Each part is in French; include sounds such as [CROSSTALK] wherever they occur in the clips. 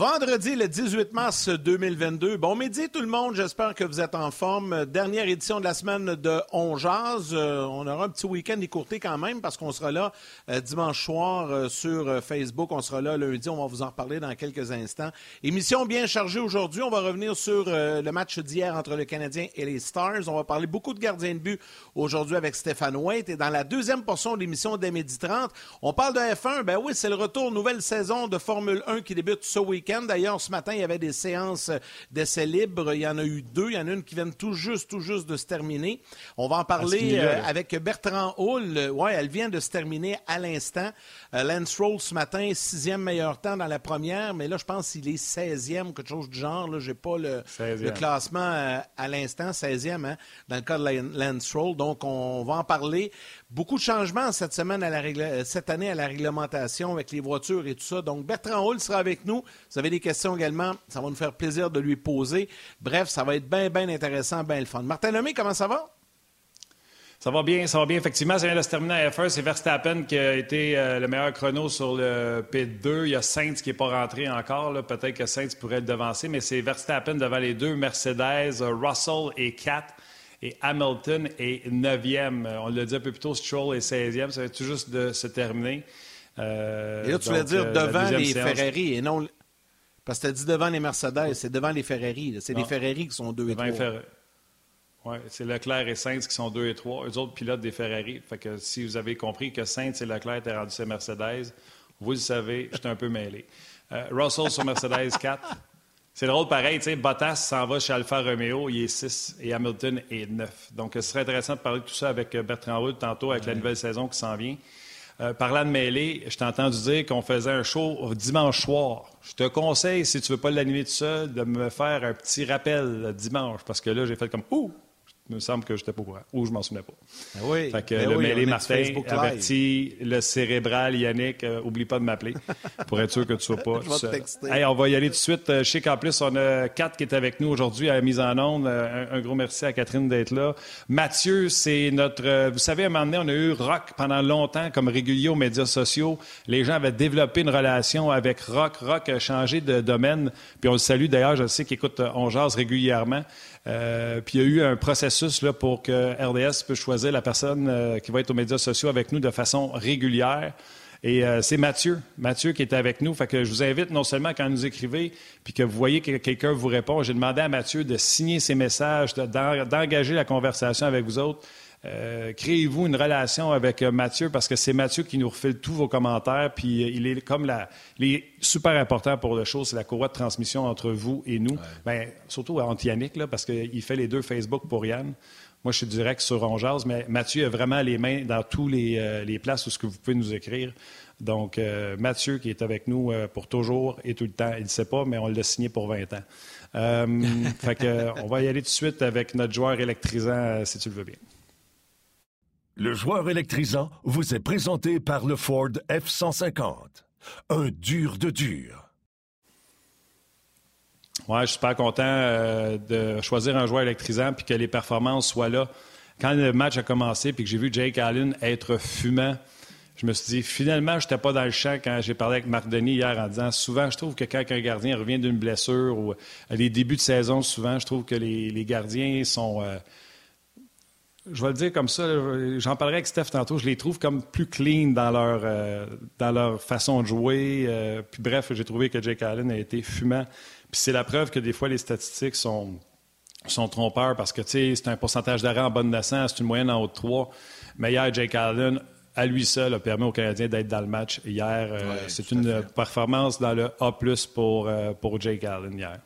Vendredi, le 18 mars 2022. Bon midi tout le monde, j'espère que vous êtes en forme. Dernière édition de la semaine de On Jazz. Euh, on aura un petit week-end écourté quand même parce qu'on sera là euh, dimanche soir euh, sur Facebook. On sera là lundi, on va vous en reparler dans quelques instants. Émission bien chargée aujourd'hui. On va revenir sur le match d'hier entre le Canadien et les Stars. On va parler beaucoup de gardiens de but aujourd'hui avec Stéphane White. Et dans la deuxième portion de l'émission dès midi 30, on parle de F1. Ben oui, c'est le retour, nouvelle saison de Formule 1 qui débute ce week-end D'ailleurs, ce matin, il y avait des séances d'essais libres. Il y en a eu deux. Il y en a une qui vient tout juste, tout juste de se terminer. On va en parler euh, avec Bertrand Hull. Oui, elle vient de se terminer à l'instant. Euh, Lance Roll ce matin, sixième meilleur temps dans la première, mais là, je pense qu'il est 16e, quelque chose du genre. Je n'ai pas le, classement euh, à l'instant, 16e, hein, dans le cas de Lance Roll. Donc, on va en parler. Beaucoup de changements cette semaine à la cette année à la réglementation avec les voitures et tout ça. Donc, Bertrand Hull sera avec nous. Vous avez des questions également, ça va nous faire plaisir de lui poser. Bref, ça va être bien, bien intéressant, bien le fun. Martin Lemay, comment ça va? Ça va bien, ça va bien. Effectivement, ça vient de se terminer à F1. C'est Verstappen qui a été euh, le meilleur chrono sur le P2. Il y a Sainz qui n'est pas rentré encore. Peut-être que Sainz pourrait le devancer, mais c'est Verstappen devant les deux Mercedes, Russell et 4 et Hamilton est 9e. On l'a dit un peu plus tôt, Stroll est 16e. Ça va tout juste de se terminer. Euh, et là, tu voulais dire euh, devant les Ferrari et non. Parce que tu as dit devant les Mercedes, c'est devant les Ferrari. C'est les Ferrari qui sont 2 et 3. Oui, c'est Leclerc et Sainz qui sont 2 et 3. Eux autres pilotes des Ferrari. Fait que si vous avez compris que Sainz et Leclerc étaient rendus sur Mercedes, vous le savez, j'étais un peu mêlé. Euh, Russell sur Mercedes 4. C'est drôle pareil, tu sais, Bottas s'en va chez Alfa Romeo, il est 6 et Hamilton est 9. Donc, ce serait intéressant de parler de tout ça avec euh, Bertrand Wood tantôt, avec la nouvelle saison qui s'en vient. Euh, parlant de mêlée, je t'ai entendu dire qu'on faisait un show dimanche soir. Je te conseille, si tu veux pas l'animer tout seul, de me faire un petit rappel dimanche, parce que là, j'ai fait comme « Ouh! » Il me semble que je n'étais pas au courant, ou je m'en souvenais pas. Ben oui. Fait que ben le mêlé Martin avertit le cérébral Yannick, euh, oublie pas de m'appeler [LAUGHS] pour être sûr que tu sois pas. hey, on va y aller tout de suite. Euh, je sais qu'en plus, on a Kat qui est avec nous aujourd'hui à la mise en onde. Euh, un, gros merci à Catherine d'être là. Mathieu, c'est notre. vous savez, à un moment donné, on a eu Rock pendant longtemps comme régulier aux médias sociaux. Les gens avaient développé une relation avec Rock. Rock a changé de domaine. Puis on le salue d'ailleurs, je sais qu'il écoute On Jase régulièrement. Euh, puis il y a eu un processus pour que RDS puisse choisir la personne euh, qui va être aux médias sociaux avec nous de façon régulière. Et euh, c'est Mathieu, Mathieu qui est avec nous. Fait que je vous invite non seulement quand vous nous écrivez, puis que vous voyez que quelqu'un vous répond, j'ai demandé à Mathieu de signer ses messages, d'engager la conversation avec vous autres. Euh, créez-vous une relation avec euh, Mathieu parce que c'est Mathieu qui nous refile tous vos commentaires. Puis euh, il est comme la. Il est super important pour le show, c'est la courroie de transmission entre vous et nous. Bien, surtout entre Yannick, là, parce qu'il fait les deux Facebook pour Yann. Moi, je suis direct sur Ronjaz, mais Mathieu a vraiment les mains dans tous les, les places où ce que vous pouvez nous écrire. Donc, Mathieu qui est avec nous pour toujours et tout le temps, il ne sait pas, mais on l'a signé pour 20 ans. [LAUGHS] fait que, on va y aller tout de suite avec notre joueur électrisant, si tu le veux bien. Le joueur électrisant vous est présenté par le Ford F-150. Un dur de dur. Ouais, je suis super content euh, de choisir un joueur électrisant puis que les performances soient là. Quand le match a commencé puis que j'ai vu Jake Allen être fumant, je me suis dit, finalement, je n'étais pas dans le champ quand j'ai parlé avec Marc Denis hier en disant souvent, je trouve que quand un gardien revient d'une blessure ou les débuts de saison, souvent, je trouve que les, gardiens sont. Euh, je vais le dire comme ça, j'en parlerai avec Steph tantôt, je les trouve comme plus clean dans leur, euh, dans leur façon de jouer. Euh, puis bref, j'ai trouvé que Jake Allen a été fumant. Puis c'est la preuve que des fois, les statistiques sont, sont trompeurs parce que, tu sais, c'est un pourcentage d'arrêt en bonne naissance, c'est une moyenne en haut de 3. Mais hier, Jake Allen, à lui seul, a permis aux Canadiens d'être dans le match hier. Euh, c'est une performance dans le A+, pour, pour Jake Allen hier.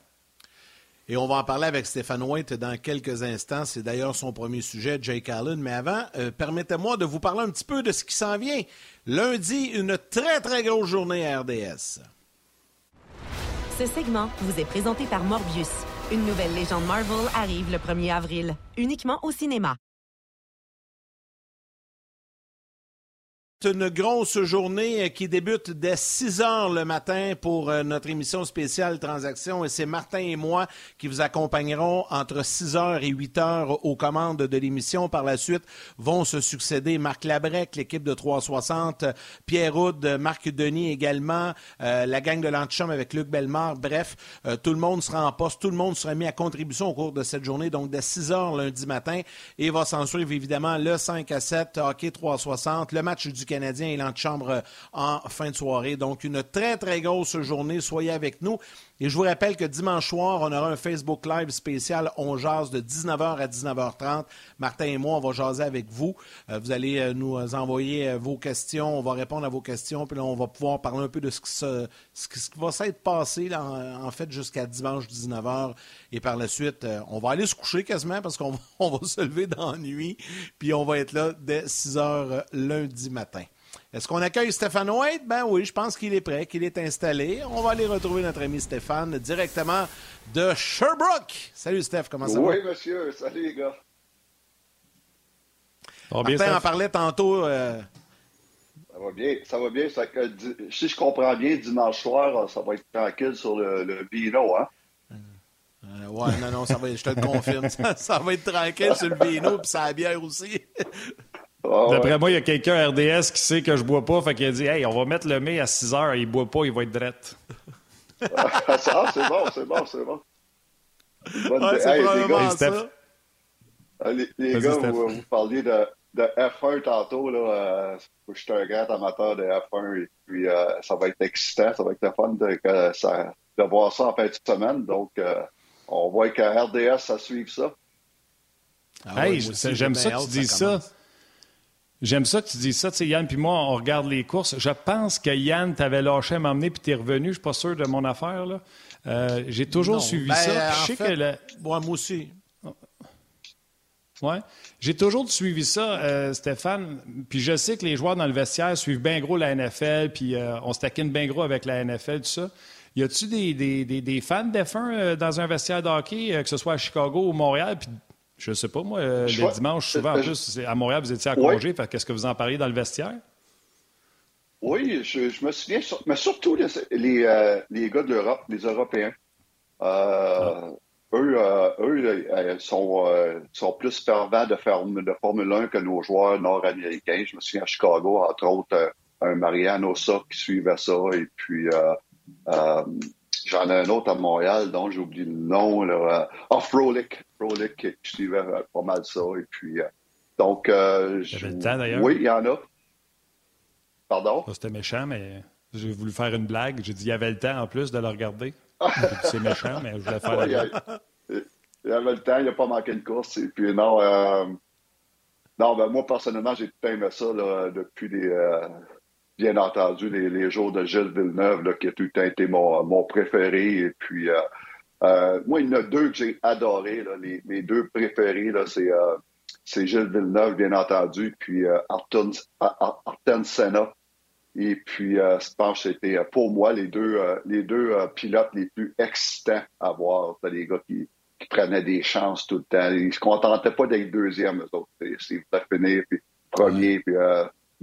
Et on va en parler avec Stéphane White dans quelques instants. C'est d'ailleurs son premier sujet, Jake Allen. Mais avant, euh, permettez-moi de vous parler un petit peu de ce qui s'en vient. Lundi, une très, très grosse journée à RDS. Ce segment vous est présenté par Morbius. Une nouvelle légende Marvel arrive le 1er avril, uniquement au cinéma. Une grosse journée qui débute dès 6 heures le matin pour euh, notre émission spéciale Transactions. Et c'est Martin et moi qui vous accompagnerons entre 6 heures et 8 heures aux commandes de l'émission. Par la suite, vont se succéder Marc Labrec, l'équipe de 360, Pierre Houd, Marc Denis également, euh, la gang de l'Antichum avec Luc Bellemare. Bref, euh, tout le monde sera en poste, tout le monde sera mis à contribution au cours de cette journée, donc dès 6 heures lundi matin. Et va s'en suivre évidemment le 5 à 7, hockey 360, le match du Canadien et l'antichambre en fin de soirée. Donc, une très, très grosse journée. Soyez avec nous. Et je vous rappelle que dimanche soir, on aura un Facebook Live spécial On jase de 19h à 19h30. Martin et moi, on va jaser avec vous. Euh, vous allez euh, nous envoyer euh, vos questions. On va répondre à vos questions. Puis là, on va pouvoir parler un peu de ce qui, ce qui va s'être passé, en, fait, jusqu'à dimanche 19h. Et par la suite, on va aller se coucher quasiment parce qu'on [LAUGHS] va, va se lever dans la nuit. Puis on va être là dès 6h lundi matin. Est-ce qu'on accueille Stéphane White? Ben oui, je pense qu'il est prêt, qu'il est installé. On va aller retrouver notre ami Stéphane directement de Sherbrooke. Salut Steph, comment ça va? Oui, monsieur. Salut les gars. On Martin en parlait tantôt. Euh, ça va bien. Ça va bien. si je comprends bien, dimanche soir, ça va être tranquille sur le, le vino, hein? Euh, ouais, non, non, ça va, je te le confirme. [LAUGHS] ça, va être tranquille sur le vino, puis ça la bière aussi. [LAUGHS] D'après moi, il y a quelqu'un RDS qui sait que je bois pas, fait qu'il a dit Hey, on va mettre le mai à 6 heures, il boit pas, il va être drette. ah, c'est bon, c'est bon, c'est bon. Ouais, c'est les gars, ça. Ah, les, les gars, vous, vous, parliez de, de, F1 tantôt. Là, euh, je suis un grand amateur de F1 et puis euh, ça va être excitant, ça va être le fun de, ça, de voir ça en fin de semaine. Donc, euh, on voit qu'à RDS, ça suit ça. Ah hey, j'aime ça que tu dis ça. J'aime ça que tu dis ça. Tu sais, Yann, puis moi, on regarde les courses. Je pense que Yann t'avait lâché à m'emmener puis t'es revenu. Je suis pas sûr de mon affaire. là. Euh, j'ai toujours suivi ben, ça. Je sais que moi aussi. Ouais. J'ai toujours suivi ça, euh, Stéphane. Puis je sais que les joueurs dans le vestiaire suivent bien gros la NFL, puis euh, on se taquine bien gros avec la NFL, tout ça. Y a-tu des, des, des, des, fans d'F1 dans un vestiaire de hockey, que ce soit à Chicago ou Montréal? Puis je sais pas, moi, euh, le dimanche, souvent, en plus, à Montréal, vous étiez à congé. Qu'est-ce que vous en parliez dans le vestiaire? Oui, je, me souviens, mais surtout les, les, euh, les gars de l'Europe, les Européens. Euh, ah. Eux, eux sont, sont plus fervents de, de Formule 1 que nos joueurs nord-américains. Je me souviens à Chicago, entre autres, un Mariano Sa qui suivait ça. Et puis, j'en ai un autre à Montréal dont j'ai oublié le nom. Là, oh, Frolic. Frolic qui suivait pas mal ça. Et puis, euh, donc, euh, je... le temps d'ailleurs. Oui, il y en a. Pardon? C'était méchant, mais j'ai voulu faire une blague. J'ai dit il y avait le temps en plus de le regarder. [LAUGHS] C'est méchant, mais je voulais faire la blague. Il y avait le temps, il n'a pas manqué une course. Et puis, non, euh, non ben, moi, personnellement, j'ai tout aimé ça là, depuis les, euh, bien entendu, les, jours de Gilles Villeneuve, qui a tout été mon, préféré. Et puis, euh, euh, moi, il y en a deux que j'ai adorés. Là, les, deux préférés, c'est, euh, Gilles Villeneuve, bien entendu, puis euh, Arton, Senna. Et puis, je pense que c'était pour moi les deux, pilotes les plus excitants à voir. les gars qui, prenaient des chances tout le temps. Ils se contentaient pas d'être deuxième, eux autres. Ils voulaient finir, puis premier. Puis,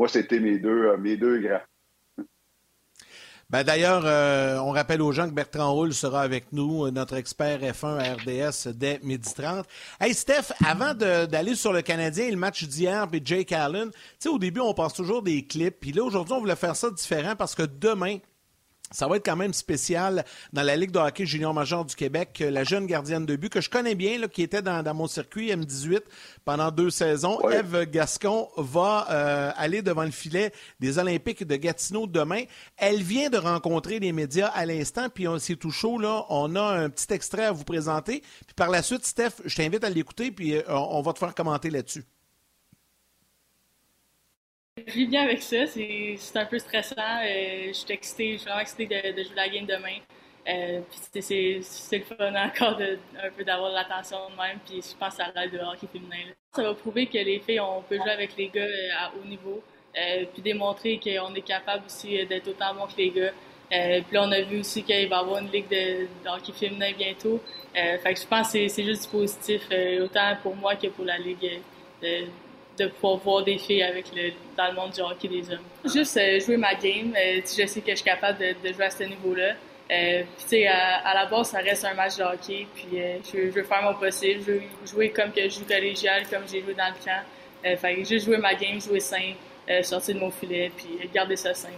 moi, c'était mes deux, mes deux grands. Ben, D'ailleurs, euh, on rappelle aux gens que Bertrand Hull sera avec nous, euh, notre expert F1 à RDS dès midi 30. Hey Steph, avant d'aller sur le Canadien et le match d'hier, puis Jake Allen, tu sais, au début, on passe toujours des clips. Puis là, aujourd'hui, on voulait faire ça différent parce que demain, ça va être quand même spécial dans la Ligue de hockey junior major du Québec. La jeune gardienne de but que je connais bien, là, qui était dans, mon circuit M18 pendant deux saisons, Eve Gascon, va euh, aller devant le filet des Olympiques de Gatineau demain. Elle vient de rencontrer les médias à l'instant, puis c'est tout chaud. Là. On a un petit extrait à vous présenter. Puis par la suite, Steph, je t'invite à l'écouter, puis euh, on va te faire commenter là-dessus. Je vis bien avec ça. C'est un peu stressant. Euh, je suis excitée, je suis vraiment excitée de, jouer la game demain. Euh, c'est le fun encore de, un peu d'avoir l'attention de même. Puis je pense à l'aide de hockey féminin. Ça va prouver que les filles, on peut jouer avec les gars euh, à haut niveau. Euh, puis démontrer qu'on est capable aussi d'être autant bon que les gars. puis là, on a vu aussi qu'il va y avoir une ligue de, hockey féminin bientôt. fait que je pense que c'est juste positif, autant pour moi que pour la ligue de pouvoir voir des filles avec le, dans le monde du hockey des hommes. Juste euh, jouer ma game. Euh, je sais que je suis capable de, jouer à ce niveau-là. Euh, sais, à, la base, ça reste un match de hockey. Puis, je, veux faire mon possible. Je veux jouer comme que je joue collégial, comme j'ai joué dans le camp. Euh, fait juste jouer ma game, jouer simple, sortir de mon filet, puis garder ça simple.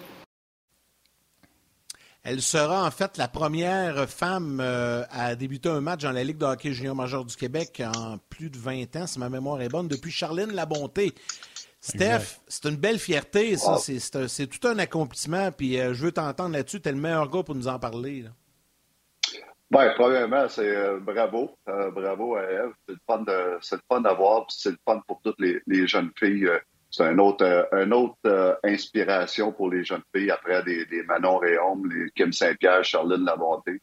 Elle sera en fait la première femme à débuter un match dans la Ligue de hockey junior majeur du Québec en plus de 20 ans, si ma mémoire est bonne, depuis Charlène Labonté. Steph, c'est une belle fierté, ça. C'est tout un accomplissement. Puis euh, je veux t'entendre là-dessus. Tu es le meilleur gars pour nous en parler. Bien, premièrement, c'est euh, bravo. Euh, bravo à Eve. C'est le fun d'avoir. C'est le fun pour toutes les, jeunes filles. C'est une autre, une autre inspiration pour les jeunes filles après des, Manon Réaume, les Kim Saint-Pierre, Charline Labonté.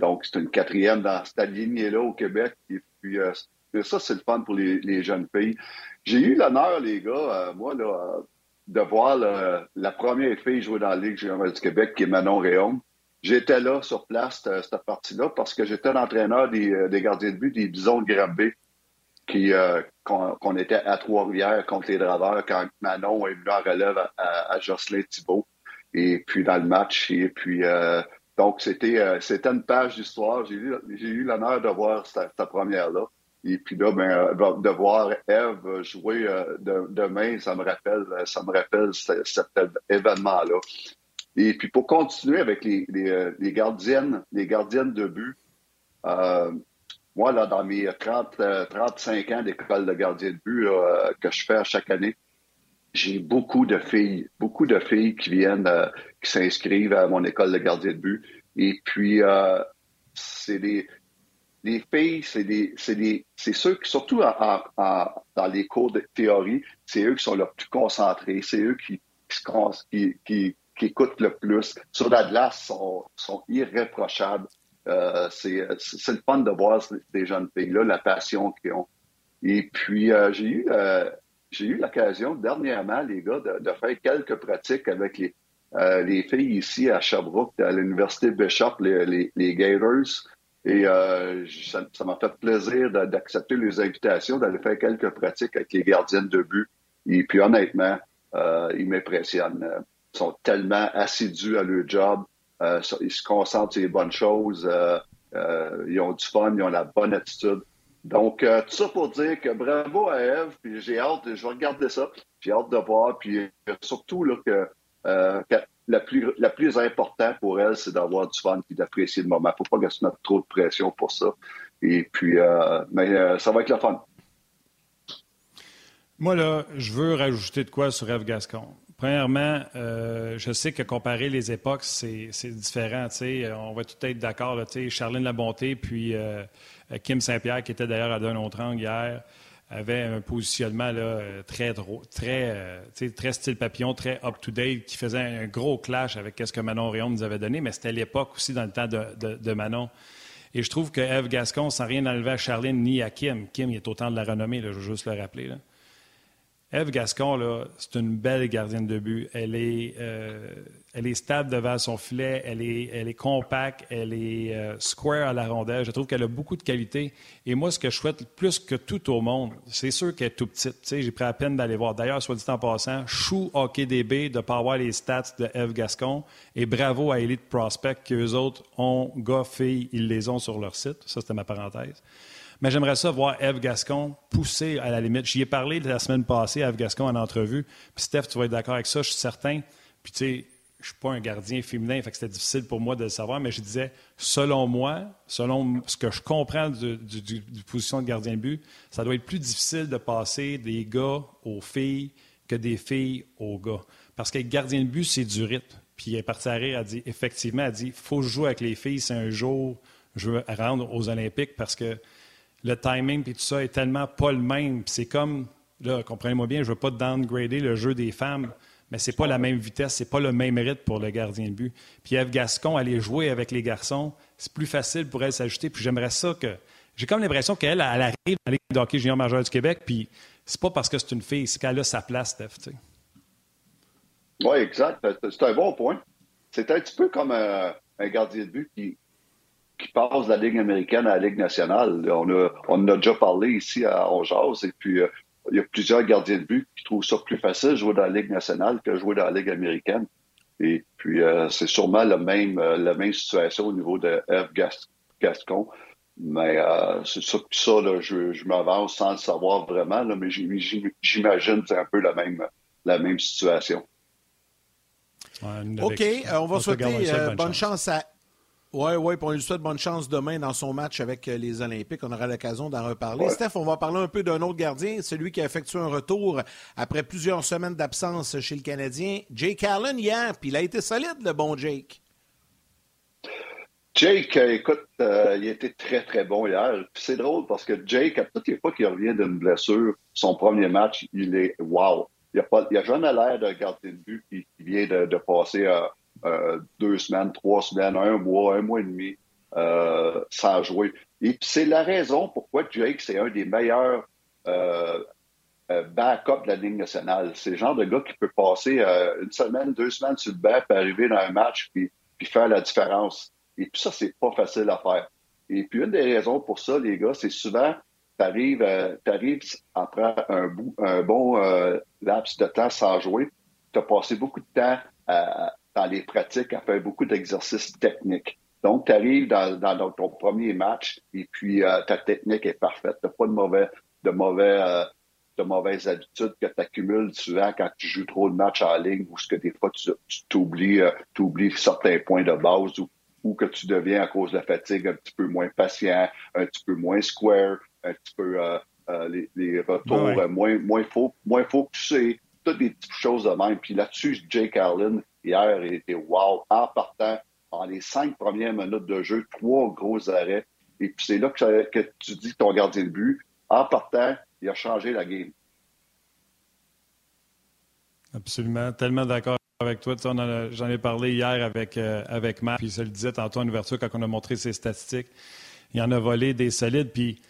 donc, c'est une quatrième dans cette lignée-là au Québec. Et puis, ça, c'est le fun pour les, jeunes filles. J'ai eu l'honneur, les gars, euh, moi, là, de voir la première fille jouer dans la Ligue junior du Québec, qui est Manon Réaume. J'étais là, sur place, cette, partie-là, parce que j'étais l'entraîneur euh, des, gardiens de but des Bisons de qui, euh, qu'on, était à Trois-Rivières contre les Draveurs quand Manon est venu en relève à, Jocelyn Thibault. Et puis dans le match, et puis donc c'était, c'était une page d'histoire. J'ai eu, l'honneur de voir cette première-là. Et puis là, ben, euh, de voir Eve jouer euh, demain, ça me rappelle, ça me rappelle cet événement-là. Et puis pour continuer avec les, euh, gardiennes, les gardiennes de but, moi, là, dans mes 30, 35 ans d'école de gardien de but que je fais chaque année, j'ai beaucoup de filles, beaucoup de filles qui viennent, qui s'inscrivent à mon école de gardien de but. Et puis, c'est des, les filles, c'est des, c'est ceux qui, surtout dans les cours de théorie, c'est eux qui sont le plus concentrés, c'est eux qui, écoutent le plus. Sur la glace, sont irréprochables. Euh, c'est, le fun de voir ces jeunes filles-là, la passion qu'ils ont. Et puis, euh, j'ai eu, euh, j'ai eu l'occasion dernièrement, les gars, de, faire quelques pratiques avec les, les filles ici à Sherbrooke, à l'Université Bishop, les, les Gators. Et euh, ça m'a fait plaisir d'accepter les invitations, d'aller faire quelques pratiques avec les gardiennes de but. Et puis honnêtement, euh, ils m'impressionnent. Ils sont tellement assidus à leur job. Euh, ils se concentrent sur les bonnes choses. ils ont du fun, ils ont la bonne attitude. Donc, tout ça pour dire que bravo à Eve, puis j'ai hâte, je vais regarder ça, j'ai hâte de voir, puis surtout là, que, la plus, la plus importante pour elle, c'est d'avoir du fun et d'apprécier le moment. Il ne faut pas qu'elle se mette trop de pression pour ça. Et puis, euh, mais euh, ça va être le fun. Moi, là, je veux rajouter de quoi sur Eve Gascon. Premièrement, euh, je sais que comparer les époques, c'est différent. On va tout être d'accord. Charlene Labonté, puis Kim Saint-Pierre, qui était d'ailleurs à Dunautrang hier avait un positionnement très, euh, style papillon, très up-to-date, qui faisait un gros clash avec ce que Manon Réon nous avait donné, mais c'était l'époque aussi dans le temps de, Manon. Et je trouve que Eve Gascon, sans rien enlever à Charline ni à Kim, Kim il est autant de la renommée, je veux juste le rappeler. Eve Gascon, c'est une belle gardienne de but. Elle est, euh, elle est stable devant son filet, elle est, elle est compacte, elle est euh, square à la rondelle. Je trouve qu'elle a beaucoup de qualités. Et moi, ce que je souhaite plus que tout au monde, c'est sûr qu'elle est tout petite. j'ai pris la peine d'aller voir. D'ailleurs, soit dit en passant, chou hockey DB de ne pas avoir les stats de Eve Gascon. Et bravo à Elite Prospect, qu'eux autres ont, gars, filles, ils les ont sur leur site. Ça, c'était ma parenthèse. Mais j'aimerais ça voir Eve Gascon pousser à la limite. J'y ai parlé la semaine passée à Eve Gascon en entrevue. Puis Steph, tu vas être d'accord avec ça, je suis certain. Puis tu sais, je suis pas un gardien féminin, fait que c'était difficile pour moi de le savoir, mais je disais, selon moi, selon ce que je comprends du, position de gardien de but, ça doit être plus difficile de passer des gars aux filles que des filles aux gars. Parce que gardien de but, c'est du rythme. Puis elle est partie à rire, dit, effectivement, elle dit, faut jouer avec les filles, c'est un jour, je veux rendre aux Olympiques parce que le timing et tout ça est tellement pas le même. C'est comme, là, comprenez-moi bien, je veux pas downgrader le jeu des femmes, mais c'est pas la même vitesse, c'est pas le même rythme pour le gardien de but. Puis Eve Gascon, aller jouer avec les garçons, c'est plus facile pour elle s'ajouter. Puis j'aimerais ça que. J'ai comme l'impression qu'elle, elle arrive à la Ligue hockey junior majeur du Québec, puis c'est pas parce que c'est une fille, c'est qu'elle a sa place, Steph. Oui, exact. C'est un bon point. C'est un petit peu comme un gardien de but qui, qui passe de la Ligue américaine à la Ligue nationale. On, a, on a déjà parlé ici à Ongeaz et puis euh, il y a plusieurs gardiens de but qui trouvent ça plus facile de jouer dans la Ligue nationale que de jouer dans la Ligue américaine. Et puis, euh, c'est sûrement la même, euh, la même situation au niveau de F. Gascon. Mais euh, c'est ça, ça là, je, je m'avance sans le savoir vraiment, là, mais j'imagine que c'est un peu la même, la même situation. OK, on va souhaiter bonne chance à oui, oui, puis on lui souhaite bonne chance demain dans son match avec euh, les Olympiques. On aura l'occasion d'en reparler. Steph, on va parler un peu d'un autre gardien, celui qui a effectué un retour après plusieurs semaines d'absence chez le Canadien, Jake Allen hier, puis il a été solide, le bon Jake. Jake, euh, écoute, euh, il a été très, très bon hier. C'est drôle parce que Jake, à toutes les fois qu'il revient d'une blessure, son premier match, il est wow. Il n'a a jamais l'air d'un gardien de but qui, vient de, passer à euh, deux semaines, trois semaines, un mois, un mois et demi euh, sans jouer. Et c'est la raison pourquoi Jake, c'est un des meilleurs euh, euh backups de la Ligue nationale. C'est le genre de gars qui peut passer une semaine, deux semaines sur le banc, puis arriver dans un match, puis, puis faire la différence. Et puis ça, c'est pas facile à faire. Et puis une des raisons pour ça, les gars, c'est souvent, tu arrives, après un bon laps de temps sans jouer, tu as passé beaucoup de temps à, dans les pratiques à faire beaucoup d'exercices techniques. Donc, tu arrives dans, ton premier match et puis euh, ta technique est parfaite. Tu n'as pas de mauvais, de mauvais, euh, de mauvaises habitudes que tu accumules souvent quand tu joues trop de matchs en ligne ou ce que des fois tu t'oublies, euh, oublies certains points de base ou, ou que tu deviens à cause de la fatigue un petit peu moins patient, un petit peu moins square, un petit peu les, les, retours moins, moins faux, moins focusés, toutes des petites choses de même. Puis là-dessus, Jake Allen, hier, il était wow. En partant, en les cinq premières minutes de jeu, trois gros arrêts. Et puis c'est là que, tu dis que ton gardien de but, en partant, il a changé la game. Absolument. Tellement d'accord avec toi. J'en ai parlé hier avec, euh, avec Matt, puis se le disait tantôt en ouverture quand on a montré ses statistiques. Il en a volé des solides, puis tu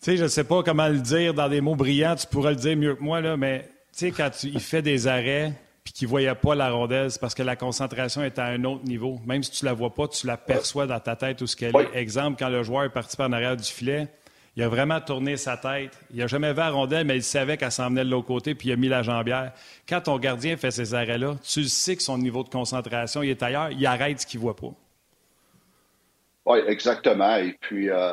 sais, je ne sais pas comment le dire dans des mots brillants, tu pourrais le dire mieux que moi, là, mais sais, quand il fait des arrêts, puis qui ne voyait pas la rondelle, c'est parce que la concentration est à un autre niveau. Même si tu ne la vois pas, tu la perçois dans ta tête où ce qu'elle est. Exemple, quand le joueur est parti par en arrière du filet, il a vraiment tourné sa tête. Il n'a jamais vu la rondelle, mais il savait qu'elle s'en venait de l'autre côté, puis il a mis la jambière. Quand ton gardien fait ces arrêts-là, tu sais que son niveau de concentration il est ailleurs, il arrête ce qu'il ne voit pas. Oui, exactement. Et puis, euh,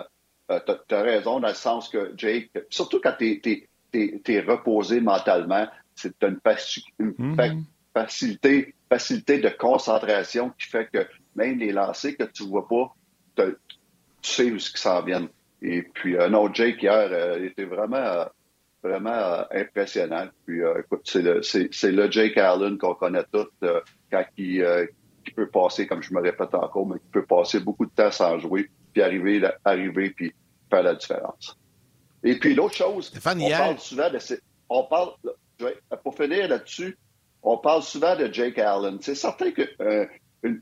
euh, tu as, raison dans le sens que Jake, surtout quand tu es, reposé mentalement, c'est une, mhm. facilité, facilité de concentration qui fait que même les lancers que tu ne vois pas, tu sais où ce qui s'en vient. Et puis, un autre Jake hier euh, était vraiment, euh, vraiment euh, impressionnant. Puis, écoute, c'est le, le Jake Allen qu'on connaît tous quand il, qui peut passer, comme je me répète encore, mais qui peut passer beaucoup de temps sans jouer, puis arriver, arriver puis faire la différence. Et puis, l'autre chose, on parle souvent de on parle, pour finir là-dessus, on parle souvent de Jake Allen. C'est certain qu'une euh,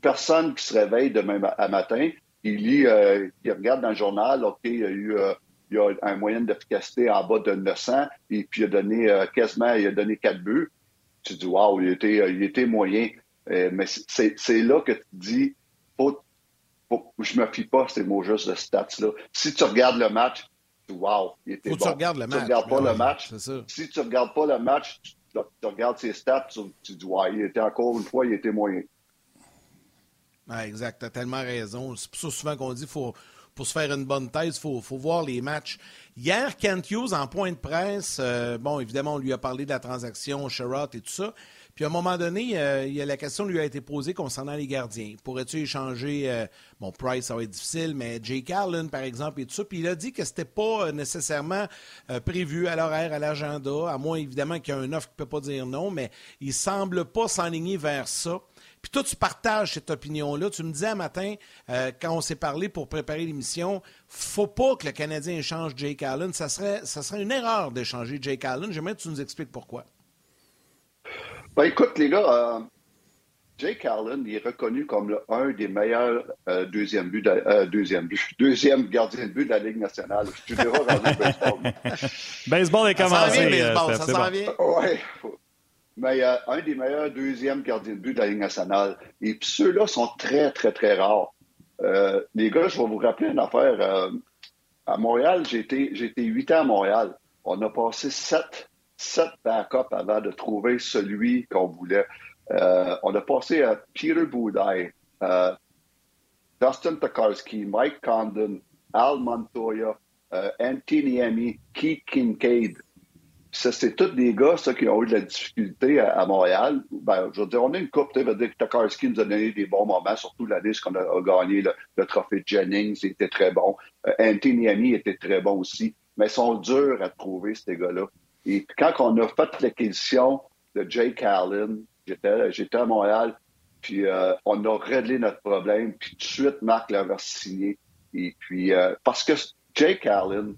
personne qui se réveille demain à matin, il lit, euh, il regarde dans le journal, OK, il y a eu euh, il y a un moyen d'efficacité en bas de 900, et puis il a donné quasiment, il a donné quatre buts. Tu dis, waouh, il était, il était moyen. mais c'est là que tu dis, faut, faut, je me fie pas à ces mots juste de stats-là. Si tu regardes le match, wow, il était Faut bon. tu regardes le match. Tu regardes pas le match. Si tu regardes pas le match, tu, regardes ses stats, tu, dis, ouais, il était encore une fois, il était moyen. exact, tu as tellement raison. C'est pour ça souvent qu'on dit faut pour se faire une bonne thèse, il faut, voir les matchs. Hier, Kent Hughes, en point de presse, euh, bon, évidemment, on lui a parlé de la transaction Sherrod et tout ça. Puis à un moment donné, euh, il y a la question lui a été posée concernant les gardiens. Pourrais-tu échanger, euh, bon, Price, ça va être difficile, mais Jake Allen, par exemple, et tout ça. Puis il a dit que c'était pas nécessairement prévu à l'horaire, à l'agenda, à moins évidemment qu'il y a un offre qui ne peut pas dire non, mais il semble pas s'enligner vers ça. Puis toi, tu partages cette opinion-là. Tu me disais un matin, quand on s'est parlé pour préparer l'émission, faut pas que le Canadien échange Jake Allen. Ça serait, ça serait une erreur d'échanger Jake Allen. J'aimerais que tu nous expliques pourquoi. Ben, écoute, les gars, euh, Jake Allen il est reconnu comme un des meilleurs euh, deuxième but, euh, deuxième but, [LAUGHS] deuxième gardien de but de la Ligue nationale. Je te dirai [LAUGHS] baseball. baseball est commencé. baseball, ça s'en vient. Ouais. Mais un des meilleurs deuxième gardiens de but de la Ligue nationale. Et ceux-là sont très, très, très rares. les gars, je vais vous rappeler une affaire. à Montréal, j'ai été, huit ans à Montréal. on a passé sept, sept backups avant de trouver celui qu'on voulait. Euh, on a passé à Peter Boudaille, euh, Dustin Tokarski, Mike Condon, Al Montoya, euh, Anthony Keith Kincaid. Ça, c'est tous des gars ça, qui ont eu de la difficulté à, Montréal. Ben, je veux dire, on a une coupe. Tu que Tokarski nous a donné des bons moments, surtout l'année qu'on a, gagné le, trophée Jennings. Était très bon. Euh, Anthony était très bon aussi. Mais ils sont durs à trouver, ces gars-là. Et quand on a fait l'acquisition de Jake Allen, j'étais à Montréal, puis euh, on a réglé notre problème, puis tout de suite, Marc l'avait signé. Et puis, euh, parce que Jake Allen,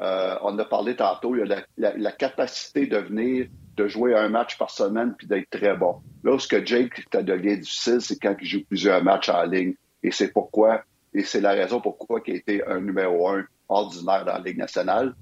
euh, on a parlé tantôt, il a la, capacité de venir, de jouer un match par semaine, puis d'être très bon. Là, ce que Jake ça devient difficile, c'est quand il joue plusieurs matchs en ligne. Et c'est pourquoi, et c'est la raison pourquoi il a été un numéro un ordinaire dans la Ligue nationale,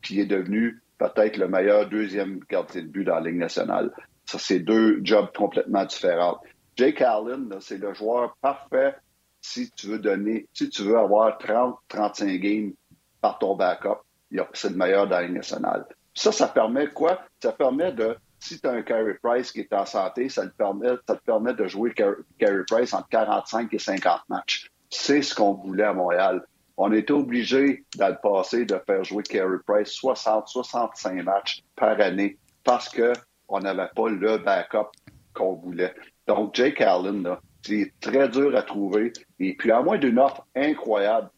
puis il est devenu peut-être le meilleur deuxième gardien de but dans la Ligue nationale. Ça, c'est deux jobs complètement différents. Jake Allen, c'est le joueur parfait si tu veux donner, si tu veux avoir 30, 35 games par ton backup. C'est le meilleur dans la nationale. Ça, ça permet quoi? Ça permet de, si tu as un Carey Price qui est en santé, ça te permet, ça te permet de jouer Carey Price entre 45 et 50 matchs. C'est ce qu'on voulait à Montréal. On était obligé, dans le passé, de faire jouer Carey Price 60, 65 matchs par année parce qu'on n'avait pas le backup qu'on voulait. Donc, Jake Allen, c'est très dur à trouver. Et puis, à moins d'une offre incroyable,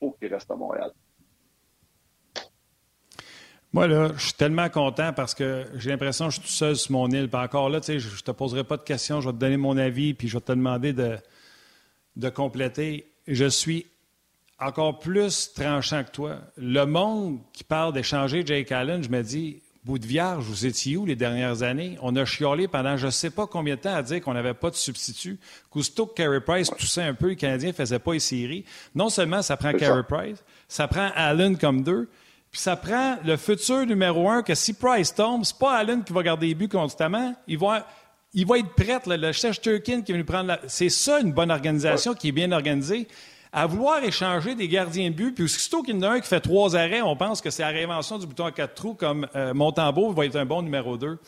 il faut qu'il reste à Montréal. Moi, là, je suis tellement content parce que j'ai l'impression que je suis tout seul sur mon île. Puis encore là, tu sais, je ne te poserai pas de questions, je vais te donner mon avis, puis je vais te demander de, de compléter. Je suis encore plus tranchant que toi. Le monde qui parle d'échanger Jake Allen, je me dis, bout de vierge, vous étiez où les dernières années? On a chiolé pendant je ne sais pas combien de temps à dire qu'on n'avait pas de substitut. Cousteau, Carey Price toussait un peu, les Canadiens ne faisaient pas les séries. Non seulement ça prend Carey Price, ça prend Allen comme deux, puis ça prend le futur numéro un que si Price tombe, c'est pas Allen qui va garder les buts constamment. Il va, il va être prêt, le chef Turkin qui va nous prendre la... C'est ça une bonne organisation qui est bien organisée à vouloir échanger des gardiens de but, puis aussitôt qu'il y en a un qui fait trois arrêts, on pense que c'est la réinvention du bouton à quatre trous comme euh, Montembeau va être un bon numéro deux.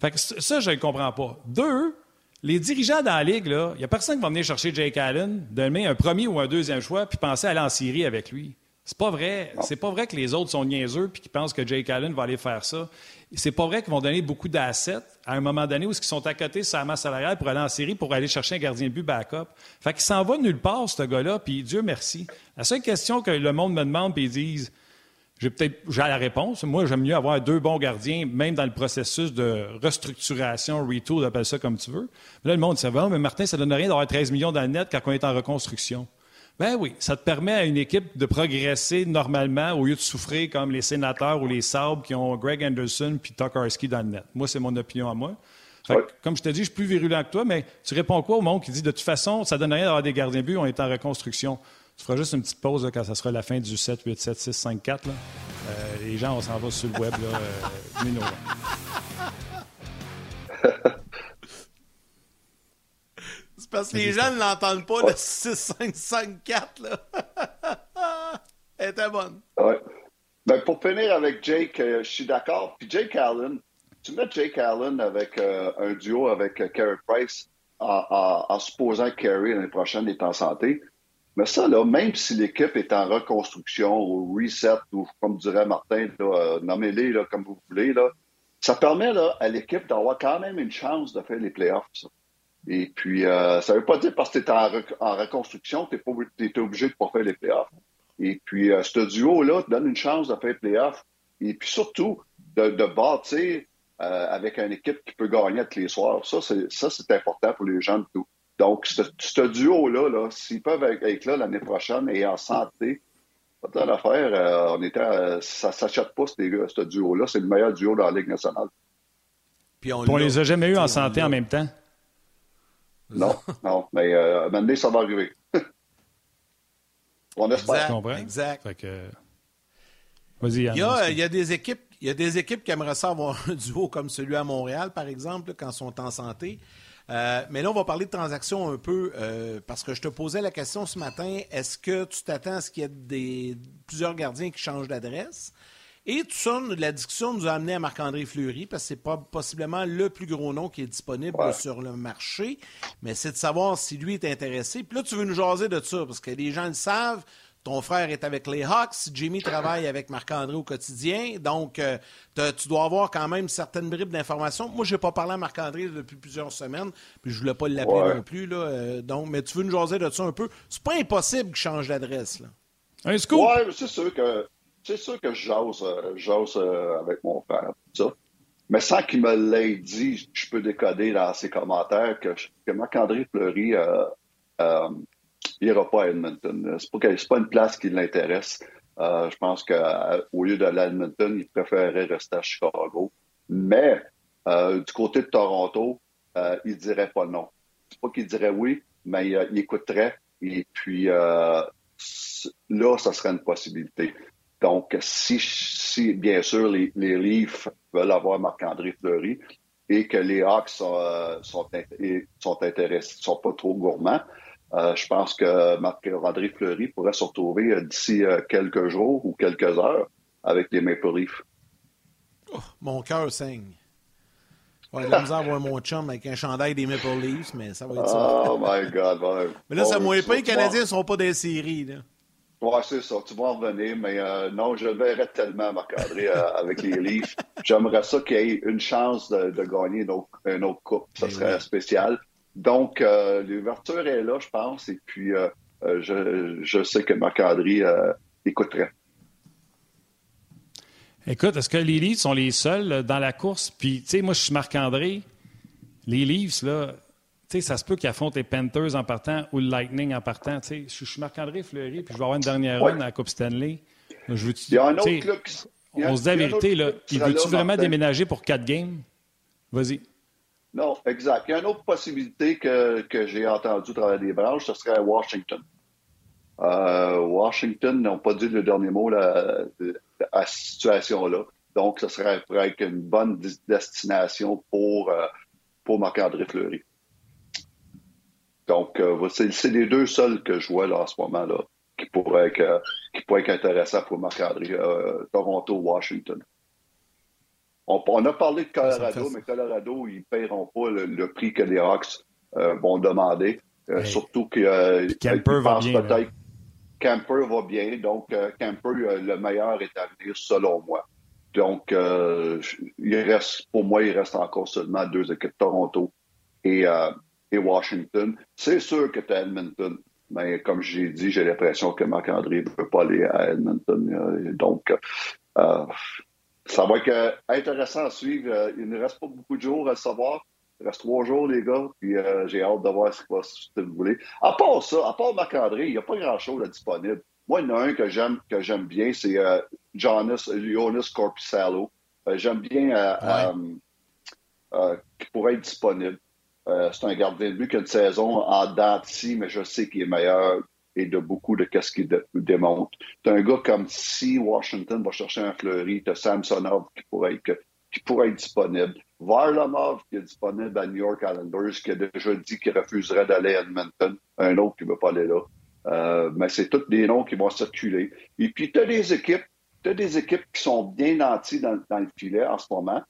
Fait que ça, je ne comprends pas. Deux, les dirigeants dans la Ligue, il n'y a personne qui va venir chercher Jake Allen, donner un premier ou un deuxième choix, puis penser à aller en Syrie avec lui. C'est pas vrai. C'est pas vrai que les autres sont niaiseux puis qu'ils pensent que Jake Allen va aller faire ça. C'est pas vrai qu'ils vont donner beaucoup d'assets à un moment donné où ils sont à côté sur la masse salariale pour aller en série pour aller chercher un gardien de but backup. Fait qu'il s'en va nulle part, ce gars-là, puis Dieu merci. La seule question que le monde me demande, puis ils disent j'ai peut-être j'ai la réponse. Moi, j'aime mieux avoir deux bons gardiens, même dans le processus de restructuration, retool, appelle ça comme tu veux. là, le monde dit mais Martin, ça donne rien d'avoir 13 millions dans le net quand on est en reconstruction. Ben oui, ça te permet à une équipe de progresser normalement au lieu de souffrir comme les sénateurs ou les Sabres qui ont Greg Anderson puis Tokarski dans le net. Moi, c'est mon opinion à moi. comme je te dis, je suis plus virulent que toi, mais tu réponds quoi au monde qui dit de toute façon, ça donne rien d'avoir des gardiens but, on est en reconstruction. Tu feras juste une petite pause quand ça sera la fin du 7, 8, 7, 6, 5, 4. les gens, on s'en va sur le web. Là, euh, [LAUGHS] parce que les gens ne l'entendent pas, le 6-5-5-4. [LAUGHS] Elle était bonne. Ouais. Ben, pour finir avec Jake, euh, je suis d'accord. Puis Jake Allen, tu mets Jake Allen avec euh, un duo avec euh, Carey Price en, supposant que Carey l'année prochaine est en santé. Mais ça, là, même si l'équipe est en reconstruction ou reset, ou comme dirait Martin, nommez-les comme vous voulez, là, ça permet là, à l'équipe d'avoir quand même une chance de faire les playoffs. Ça. Et puis, euh, ça ne veut pas dire parce que tu es en, reconstruction tu es, obligé de ne pas faire les playoffs. Et puis, euh, ce duo-là te donne une chance de faire les playoffs. Et puis surtout, de, de bâtir euh, avec une équipe qui peut gagner tous les soirs. Ça, c'est important pour les gens. Tout. Donc, ce, duo-là, -là, s'ils peuvent être là l'année prochaine et en santé, pas l'affaire, on était ça ne s'achète pas, ce duo-là. C'est le meilleur duo dans la Ligue nationale. Puis on, ne les a jamais eu en santé en même temps. Non, [LAUGHS] non, mais euh, à un moment donné, ça va arriver. [LAUGHS] On espère. Exact. exact. Vas-y, il, y a, il y a des équipes il y a des équipes qui aimeraient ça avoir un [LAUGHS] duo comme celui à Montréal, par exemple, quand ils sont en santé. Euh, mais là, on va parler de transactions un peu, euh, parce que je te posais la question ce matin, est-ce que tu t'attends à ce qu'il y ait des, plusieurs gardiens qui changent d'adresse? Et tout ça, la discussion nous a amené à Marc-André Fleury, parce que c'est pas possiblement le plus gros nom qui est disponible sur le marché. Mais c'est de savoir si lui est intéressé. Puis là, tu veux nous jaser de ça, parce que les gens le savent. Ton frère est avec les Hawks. Jimmy travaille avec Marc-André au quotidien. Donc, euh, tu dois avoir quand même certaines bribes d'informations. Moi, je n'ai pas parlé à Marc-André depuis plusieurs semaines, puis je ne voulais pas l'appeler non plus. Là, euh, donc, mais tu veux nous jaser de ça un peu. C'est pas impossible qu'il change d'adresse. Oui, c'est sûr que c'est sûr que je jase, euh, avec mon frère. Ça. Mais sans qu'il me l'ait dit, je peux décoder dans ses commentaires que, que Marc-André Fleury il n'ira pas à Edmonton. Ce n'est pas, une place qui l'intéresse. Euh, je pense qu'au lieu d'aller à Edmonton, il préférerait rester à Chicago. Mais euh, du côté de Toronto, euh, il dirait pas non. C'est pas qu'il dirait oui, mais il, écouterait. Et puis là, ça serait une possibilité. Donc, si, bien sûr les, Leafs veulent avoir Marc-André Fleury et que les Hawks sont, sont, sont intéressés, sont pas trop gourmands, euh, je pense que Marc-André Fleury pourrait se retrouver euh, d'ici euh, quelques jours ou quelques heures avec les Maple Leafs. Oh, mon cœur saigne. De la misère voir mon chum avec un chandail des Maple Leafs, mais ça va être ça. Oh my God. Mais là, ça ne pas les Canadiens ne sont pas des séries. Là. Oui, c'est ça. Tu vas en revenir, mais non, je le verrais tellement, Marc-André, avec les Leafs. J'aimerais ça qu'il y ait une chance de, gagner une autre, une autre coupe. Ça ben serait spécial. Donc, euh, l'ouverture est là, je pense, et puis euh, euh, je, je, sais que Marc-André écouterait. Écoute, est-ce que les Leafs sont les seuls dans la course? Puis, tu sais, moi, je suis Marc-André. Les Leafs, là, sais, ça se peut qu'ils affrontent les Panthers en partant ou le Lightning en partant. Tu sais, je suis Marc-André Fleury, puis je vais avoir une dernière run à la Coupe Stanley. Je veux Il y a un autre club qui... On se dit la vérité, là. Il veut-tu vraiment déménager pour quatre games? Vas-y. Non, exact. Il y a une autre possibilité que, que j'ai entendu travers des branches, ce serait Washington. Euh, Washington n'ont pas dit le dernier mot là, à cette situation-là. Donc, ce serait être une bonne destination pour, euh, pour Marc-André Fleury. Donc, euh, c'est les deux seuls que je vois là, en ce moment là, qui pourraient être, qui pourraient être intéressants pour Marc-André, Toronto, Washington. On, a parlé de Colorado, mais Colorado, ils ne paieront pas le, prix que les Hawks euh, vont demander. Euh, surtout que euh, Camper va bien. Camper va bien, donc Camper, le meilleur est à venir selon moi. Donc, il reste, pour moi, il reste encore seulement deux équipes, Toronto et, et Washington. C'est sûr que tu Edmonton, mais comme j'ai dit, j'ai l'impression que Marc-André ne veut pas aller à Edmonton. donc, ça va être euh, intéressant à suivre. Euh, il ne reste pas beaucoup de jours à le savoir. Il reste trois jours, les gars, puis euh, j'ai hâte de voir ce que vous voulez. À part ça, à part Marc-André, il n'y a pas grand-chose disponible. Moi, il y en a un que j'aime que j'aime bien, c'est Jonas, Jonas Corpusalo. j'aime bien qui pourrait être disponible. C'est un gardien de but qui a une saison en dents mais je sais qu'il est meilleur et de beaucoup de ce qu'il démontre. Tu un gars comme si Washington va chercher un Fleury, tu as Samsonov qui pourrait être, qui pourrait être disponible. Varlamov qui est disponible à New York Islanders, qui a déjà dit qu'il refuserait d'aller à Edmonton. Un autre qui ne veut pas aller là. Euh, mais c'est tous des noms qui vont circuler. Et puis, tu as des équipes, as des équipes qui sont bien nanties dans, dans, le filet en ce moment,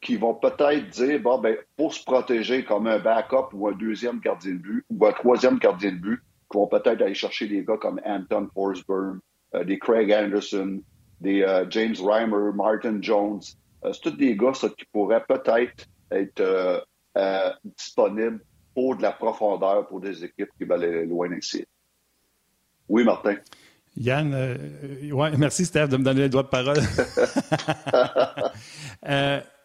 qui vont peut-être dire, bon, ben, pour se protéger comme un backup ou un deuxième gardien de but, ou un troisième gardien de but, qui vont peut-être aller chercher des gars comme Anton Forsberg, euh, des Craig Anderson, des euh, James Reimer, Martin Jones. Euh, c'est tous des gars qui pourraient peut-être être, disponibles pour de la profondeur pour des équipes qui veulent aller loin ici. Oui, Martin. Yann, ouais, merci Steph de me donner le droit de parole. [LAUGHS] [LAUGHS]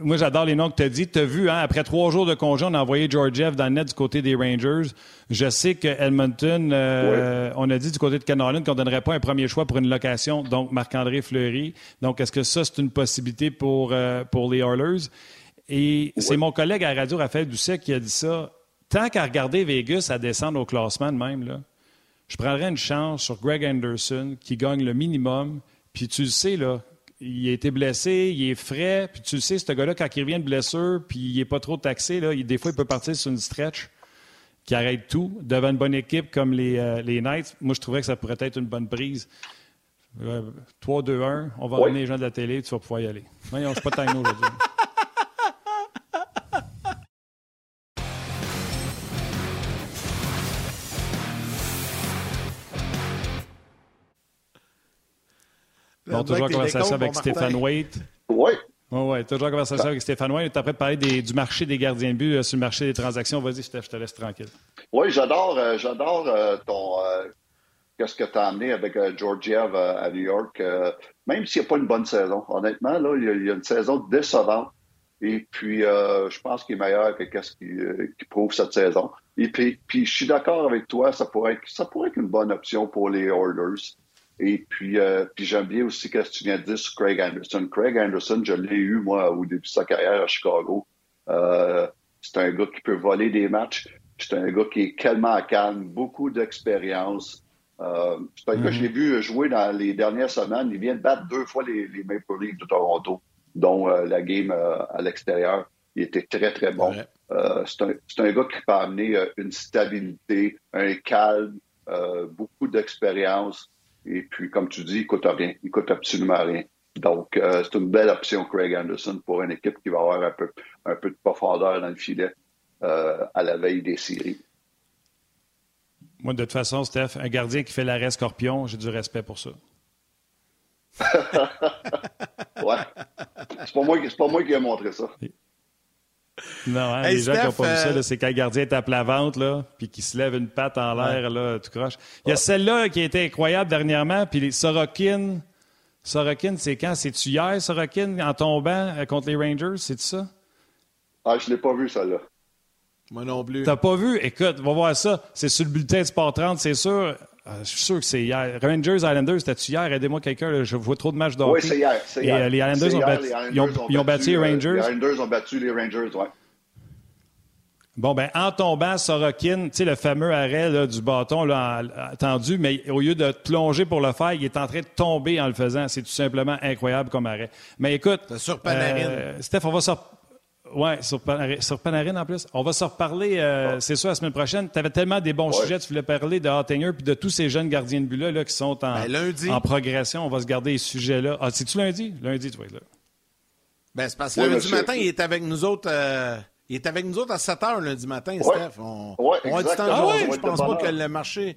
Moi, j'adore les noms que tu as dit. Tu as vu, hein, après trois jours de congé, on a envoyé Georgiev dans le net du côté des Rangers. Je sais que Edmonton, euh, on a dit du côté de Caroline qu'on ne donnerait pas un premier choix pour une location, donc Marc-André Fleury. Donc, est-ce que ça, c'est une possibilité pour, euh, pour les Oilers? Et c'est mon collègue à radio, Raphaël Doucet, qui a dit ça. Tant qu'à regarder Vegas à descendre au classement de même, là, je prendrais une chance sur Greg Anderson qui gagne le minimum. Puis tu le sais, là, il a été blessé, il est frais, puis tu le sais, ce gars-là, quand il revient de blessure, puis il n'est pas trop taxé, là, des fois, il peut partir sur une stretch qui arrête tout devant une bonne équipe comme les, euh, les Knights. Moi, je trouvais que ça pourrait être une bonne prise. 3-2-1, on va ramener les gens de la télé, tu vas pouvoir y aller. Non, ne pas de aujourd'hui. Bon, toujours en conversation avec Stéphane Waite. Oui. Oui, oui, toujours en conversation avec Stéphane Waite. Tu as après parler des, du marché des gardiens de but euh, sur le marché des transactions? Vas-y, Steph, je te laisse tranquille. Oui, j'adore euh, j'adore euh, ton qu'est-ce que tu as amené avec Georgiev à New York. même s'il n'y a pas une bonne saison, honnêtement, là, il y, a, une saison décevante. Et puis, je pense qu'il est meilleur que ce qu'il prouve cette saison. Et puis, puis je suis d'accord avec toi, ça pourrait, ça pourrait être une bonne option pour les Oilers. Et puis, euh, puis j'aime bien aussi ce que tu viens de dire sur Craig Anderson. Craig Anderson, je l'ai eu, moi, au début de sa carrière à Chicago. Euh, c'est un gars qui peut voler des matchs. C'est un gars qui est tellement calme, beaucoup d'expérience. Euh, c'est un gars que j'ai vu jouer dans les dernières semaines. Il vient de battre deux fois les, les Maple Leafs de Toronto, dont euh, la game à l'extérieur. Il était très, très bon. c'est un, un, gars qui peut amener une stabilité, un calme, beaucoup d'expérience. Et puis, comme tu dis, il coûte rien. Il coûte absolument rien. Donc, euh, c'est une belle option, Craig Anderson, pour une équipe qui va avoir un peu, un peu de profondeur dans le filet euh, à la veille des séries. Moi, de toute façon, Steph, un gardien qui fait l'arrêt scorpion, j'ai du respect pour ça. [LAUGHS] ouais. C'est pas, moi, pas moi qui ai montré ça. Non, hein, les gens qui n'ont pas vu ça, euh, c'est quand le gardien tape la vente, là, puis qu'il se lève une patte en l'air, là, tout croche. Il y a celle-là qui a été incroyable dernièrement, puis Sorokin. Sorokin, c'est quand? C'est-tu hier, Sorokin, en tombant euh, contre les Rangers? C'est ça? Ah, je ne l'ai pas vu, celle-là. Moi non plus. T'as pas vu? Écoute, va voir ça. C'est sur le bulletin de Sport 30, c'est sûr. Ah, je suis sûr que c'est hier. Rangers Islanders, c'était-tu hier? Aidez-moi quelqu'un, je vois trop de matchs de Oui, c'est hier. Et euh, les Islanders, ont, battu, ils ont, battu, les Rangers. Les Islanders ont battu les Rangers, oui. Bon, ben en tombant, Sorokin, tu sais, le fameux arrêt du bâton là, attendu, mais au lieu de plonger pour le faire, il est en train de tomber en le faisant. C'est tout simplement incroyable comme arrêt. Mais écoute, sur Panarin. Euh, Steph, on va sortir. Oui, sur, sur, Panarin en plus. On va se reparler, euh, c'est sûr, la semaine prochaine. Tu avais tellement des bons sujets. Tu voulais parler de Hottinger puis de tous ces jeunes gardiens de but-là là, qui sont en, ben, en progression. On va se garder les sujets-là. Ah, c'est-tu lundi? Lundi, tu vas être là. Ben, c'est parce que lundi matin, il est avec nous autres. Euh, il est avec nous autres à 7 h lundi matin, Steph. On, on a du temps de Je pense pas que le marché.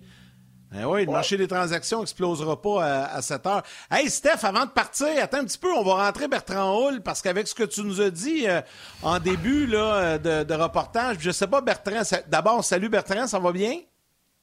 Ben oui, le marché des transactions n'explosera pas à, 7 heures. Hey, Steph, avant de partir, attends un petit peu, on va rentrer Bertrand Hull, parce qu'avec ce que tu nous as dit euh, en début là, de, de, reportage, je sais pas, Bertrand, d'abord, salut Bertrand, ça va bien?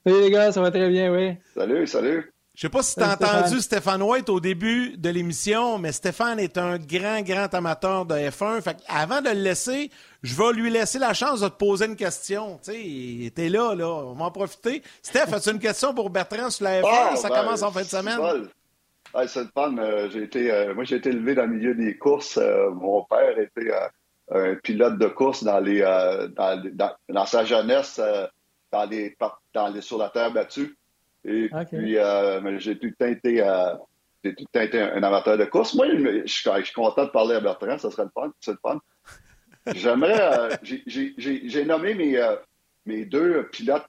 Salut les gars, ça va très bien, oui. Salut, salut. Je sais pas si tu as entendu Stéphane White au début de l'émission, mais Stéphane est un grand, grand amateur de F1. Fait avant de le laisser, je vais lui laisser la chance de te poser une question. Tu sais, il était là, là. On va en profiter. Steph, as-tu une question pour Bertrand sur la F1? Ah, Ça ben, commence en fin de semaine? c'est le fun. Euh, j'ai été, euh, moi, j'ai été élevé dans le milieu des courses. Euh, mon père était un pilote de course dans les, dans, dans, sa jeunesse dans les, dans les, sur la terre battue. Et puis, euh, j'ai tout le temps été, euh, j'ai tout le un, amateur de course. Moi, je, suis content de parler à Bertrand, ça serait le fun. C'est le fun. J'aimerais, euh, j'ai nommé mes, mes deux pilotes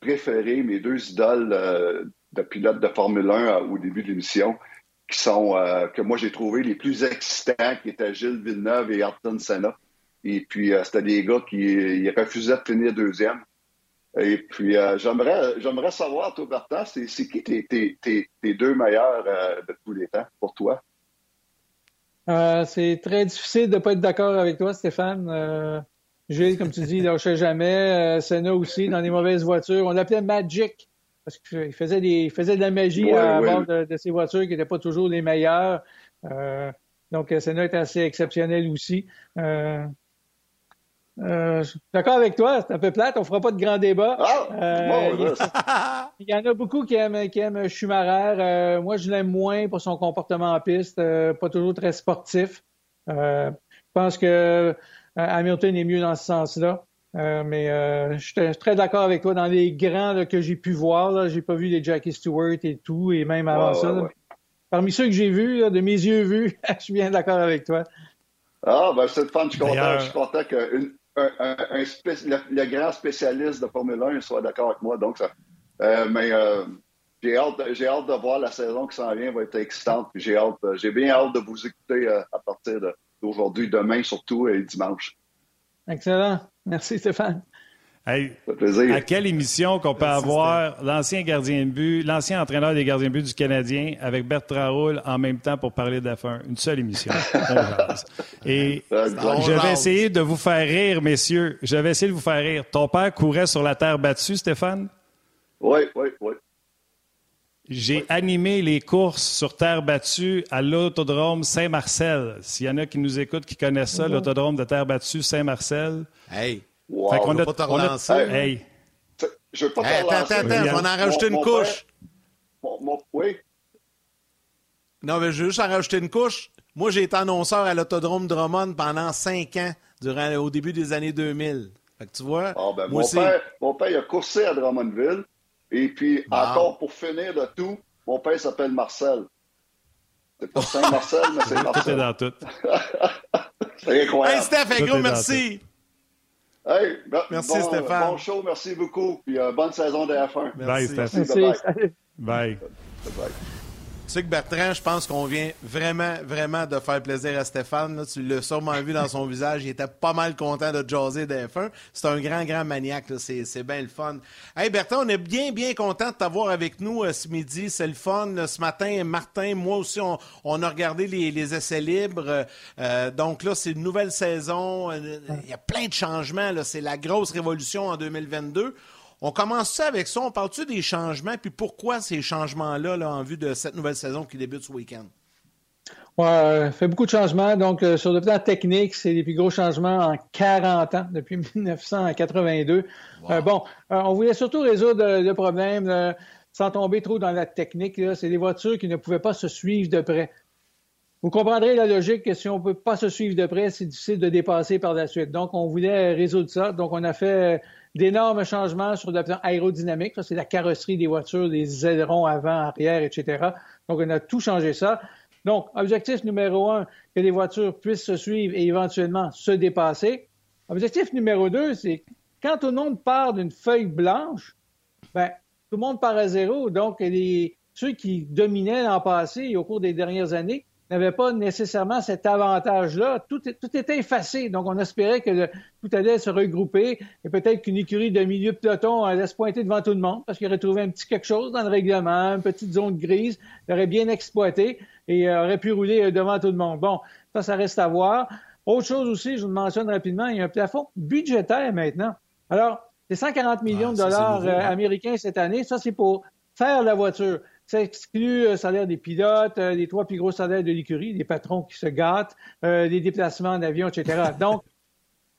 préférés, mes deux idoles de pilotes de Formule 1 au début de l'émission, qui sont, que moi j'ai trouvé les plus excitants, qui étaient Gilles Villeneuve et Ayrton Senna. Et puis, c'était des gars qui refusaient de finir deuxième. Et puis, euh, j'aimerais, savoir, toi, Bertrand, c'est, qui tes, tes, deux meilleurs euh, de tous les temps pour toi? Euh, c'est très difficile de ne pas être d'accord avec toi, Stéphane. Gilles, comme tu dis, il lâchait jamais. Senna aussi, dans les mauvaises voitures. On l'appelait Magic parce qu'il faisait, des, il faisait de la magie à bord de, de, ces voitures qui n'étaient pas toujours les meilleures. donc, Senna est assez exceptionnel aussi. Euh, je suis d'accord avec toi, c'est un peu plate, on fera pas de grand débat. Ah, euh, [LAUGHS] il, y en a beaucoup qui aiment, qui aiment Schumacher. Euh, moi, je l'aime moins pour son comportement en piste, pas toujours très sportif. je pense que Hamilton est mieux dans ce sens-là. mais je suis très d'accord avec toi. Dans les grands que j'ai pu voir, j'ai pas vu les Jackie Stewart et tout, et même avant ça. Parmi ceux que j'ai vus, de mes yeux vus, [LAUGHS] je suis bien d'accord avec toi. Ah, ben c'est le fun. Je suis content, je suis content qu'une le, grand spécialiste de Formule 1 soit d'accord avec moi. Donc, ça, euh, mais euh, j'ai hâte, hâte de voir la saison qui s'en vient, va être excitante. J'ai hâte, j'ai bien hâte de vous écouter à partir d'aujourd'hui, demain surtout et dimanche. Excellent. Merci Stéphane. Hey, à quelle émission qu'on peut avoir l'ancien gardien de but, l'ancien entraîneur des gardiens de but du Canadien avec Bertrand Roule en même temps pour parler de la fin? Une seule émission. [LAUGHS] Et je vais essayer de vous faire rire, messieurs. Je vais essayer de vous faire rire. Ton père courait sur la terre battue, Stéphane? Oui, oui, oui. J'ai animé les courses sur terre battue à l'autodrome Saint-Marcel. S'il y en a qui nous écoutent, qui connaissent ça, l'autodrome de terre battue Saint-Marcel. Hey! Wow. Fait qu'on a, pas te relancer. hey. Je veux pas te hey, Attends, attends, attends, je vais en rajouter une couche. oui. Non, mais je veux juste en rajouter une couche. Moi, j'ai été annonceur à l'autodrome Drummond pendant cinq ans, durant, au début des années 2000. Fait que tu vois, ah, ben, moi mon, aussi... père, mon père, il a coursé à Drummondville. Et puis, encore pour finir le tout, mon père s'appelle Marcel. C'est pas Saint-Marcel, mais c'est Marcel. [LAUGHS] Tout est dans tout. [LAUGHS] c'est incroyable. Hey, Steph, gros merci. Hey, merci bon, Stéphane. Bon show, merci beaucoup. Puis euh, bonne saison de F1. Merci. Bye, Steph. Merci, bye. Bye. bye. Tu sais que Bertrand, je pense qu'on vient vraiment, vraiment de faire plaisir à Stéphane. Là. Tu l'as sûrement vu dans son [LAUGHS] visage. Il était pas mal content de jaser de F1. C'est un grand, grand maniaque. C'est bien le fun. Hey Bertrand, on est bien, bien content de t'avoir avec nous euh, ce midi. C'est le fun. Ce matin, Martin, moi aussi, on, on a regardé les, les essais libres. Euh, donc là, c'est une nouvelle saison. Euh, il y a plein de changements. C'est la grosse révolution en 2022. On commence ça avec ça. On parle-tu des changements, puis pourquoi ces changements-là là, en vue de cette nouvelle saison qui débute ce week-end? Oui, euh, fait beaucoup de changements. Donc, euh, sur le plan technique, c'est les plus gros changements en 40 ans, depuis [LAUGHS] 1982. Wow. Euh, bon, on voulait surtout résoudre le problème sans tomber trop dans la technique. C'est des voitures qui ne pouvaient pas se suivre de près. Vous comprendrez la logique que si on ne peut pas se suivre de près, c'est difficile de dépasser par la suite. Donc, on voulait résoudre ça. Donc, on a fait d'énormes changements sur le plan aérodynamique. Ça, c'est la carrosserie des voitures, les ailerons avant, arrière, etc. Donc, on a tout changé ça. Donc, objectif numéro un, que les voitures puissent se suivre et éventuellement se dépasser. Objectif numéro deux, c'est quand tout le monde part d'une feuille blanche, ben, tout le monde part à zéro. Donc, les, ceux qui dominaient l'an passé et au cours des dernières années n'avait pas nécessairement cet avantage-là. Tout, tout, était effacé. Donc, on espérait que le, tout allait se regrouper et peut-être qu'une écurie de milieu peloton allait se pointer devant tout le monde parce qu'il aurait trouvé un petit quelque chose dans le règlement, une petite zone grise, l'aurait bien exploité et euh, aurait pu rouler devant tout le monde. Bon, ça, ça reste à voir. Autre chose aussi, je vous le mentionne rapidement, il y a un plafond budgétaire maintenant. Alors, c'est 140 millions de dollars euh, américains cette année. Ça, c'est pour faire la voiture. Ça exclut le salaire des pilotes, euh, les trois plus gros salaires de l'écurie, les patrons qui se gâtent, euh, les déplacements en avion, etc. [LAUGHS] Donc,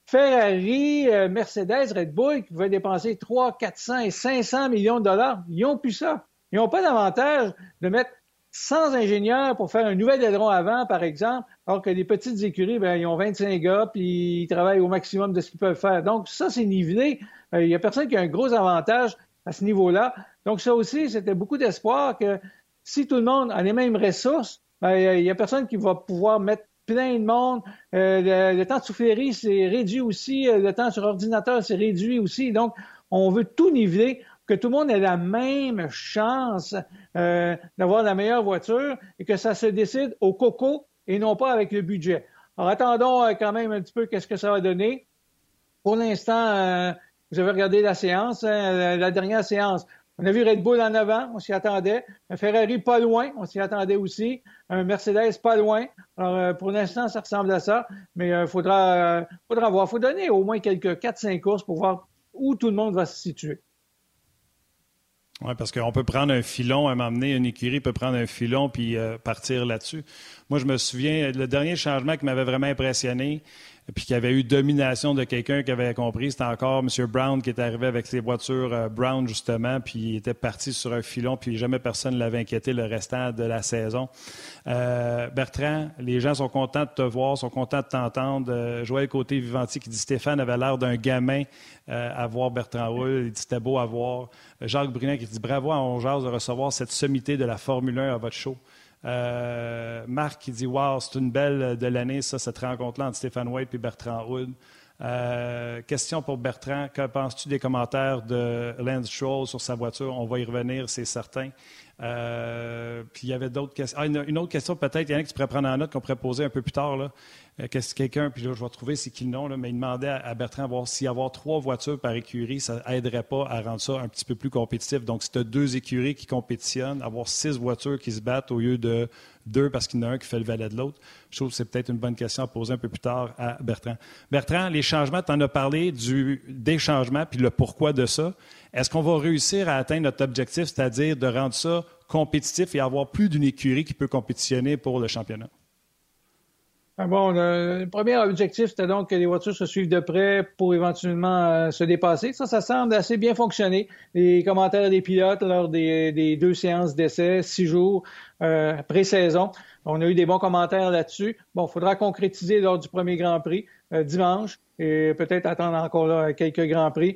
Ferrari, euh, Mercedes, Red Bull, qui pouvaient dépenser 3, 400 et 500 millions de dollars, ils n'ont plus ça. Ils n'ont pas d'avantage de mettre 100 ingénieurs pour faire un nouvel aileron avant, par exemple, alors que les petites écuries, ben, ils ont 25 gars, puis ils travaillent au maximum de ce qu'ils peuvent faire. Donc, ça, c'est nivelé. Il n'y a personne qui a un gros avantage à ce niveau-là. Donc, ça aussi, c'était beaucoup d'espoir que si tout le monde a les mêmes ressources, ben, il n'y a personne qui va pouvoir mettre plein de monde. Euh, le, temps de soufflerie s'est réduit aussi. Euh, le temps sur ordinateur s'est réduit aussi. Donc, on veut tout niveler, que tout le monde ait la même chance euh, d'avoir la meilleure voiture et que ça se décide au coco et non pas avec le budget. Alors, attendons quand même un petit peu qu'est-ce que ça va donner. Pour l'instant, vous avez regardé la séance, hein, la dernière séance. On a vu Red Bull en avant, on s'y attendait. Un Ferrari pas loin, on s'y attendait aussi. Un Mercedes pas loin. Alors, euh, pour l'instant, ça ressemble à ça, mais il euh, faudra, euh, faudra voir. Il faut donner au moins quelques 4-5 courses pour voir où tout le monde va se situer. Oui, parce qu'on peut prendre un filon, à m'amener, une écurie peut prendre un filon puis partir là-dessus. Moi, je me souviens, le dernier changement qui m'avait vraiment impressionné, puis qui avait eu domination de quelqu'un qui avait compris, c'était encore M. Brown qui est arrivé avec ses voitures euh, Brown, justement, puis il était parti sur un filon, puis jamais personne ne l'avait inquiété le restant de la saison. Euh, Bertrand, les gens sont contents de te voir, sont contents de t'entendre. Euh, Joël Côté-Vivanti qui dit Stéphane avait l'air d'un gamin euh, à voir Bertrand Roule. Il dit c'était beau à voir. Jacques Brunet qui dit bravo à Ongeaz de recevoir cette sommité de la Formule 1 à votre show. Euh, Marc qui dit Wow, c'est une belle de l'année, ça, cette rencontre-là entre Stéphane White et Bertrand Hood. Euh, question pour Bertrand. Que penses-tu des commentaires de Lance Stroll sur sa voiture? On va y revenir, c'est certain. Euh, puis il y avait d'autres questions. Ah, une, autre question peut-être, il y en a qui pourrait prendre en note qu'on pourrait poser un peu plus tard. Là. Euh, qu'est-ce quelqu'un, puis là, je vais trouver c'est qui le nom, là, mais il demandait à, Bertrand voir si avoir trois voitures par écurie, ça aiderait pas à rendre ça un petit peu plus compétitif. Donc, si tu as deux écuries qui compétitionnent, avoir six voitures qui se battent au lieu de deux parce qu'il y en a un qui fait le valet de l'autre, je trouve que c'est peut-être une bonne question à poser un peu plus tard à Bertrand. Bertrand, les changements, tu en as parlé du, des changements, puis le pourquoi de ça. Est-ce qu'on va réussir à atteindre notre objectif, c'est-à-dire de rendre ça compétitif et avoir plus d'une écurie qui peut compétitionner pour le championnat? Ah bon, le premier objectif, c'était donc que les voitures se suivent de près pour éventuellement euh, se dépasser. Ça, ça semble assez bien fonctionner. Les commentaires des pilotes lors des, deux séances d'essai, six jours euh, pré-saison, on a eu des bons commentaires là-dessus. Bon, il faudra concrétiser lors du premier Grand Prix euh, dimanche et peut-être attendre encore là, quelques Grands Prix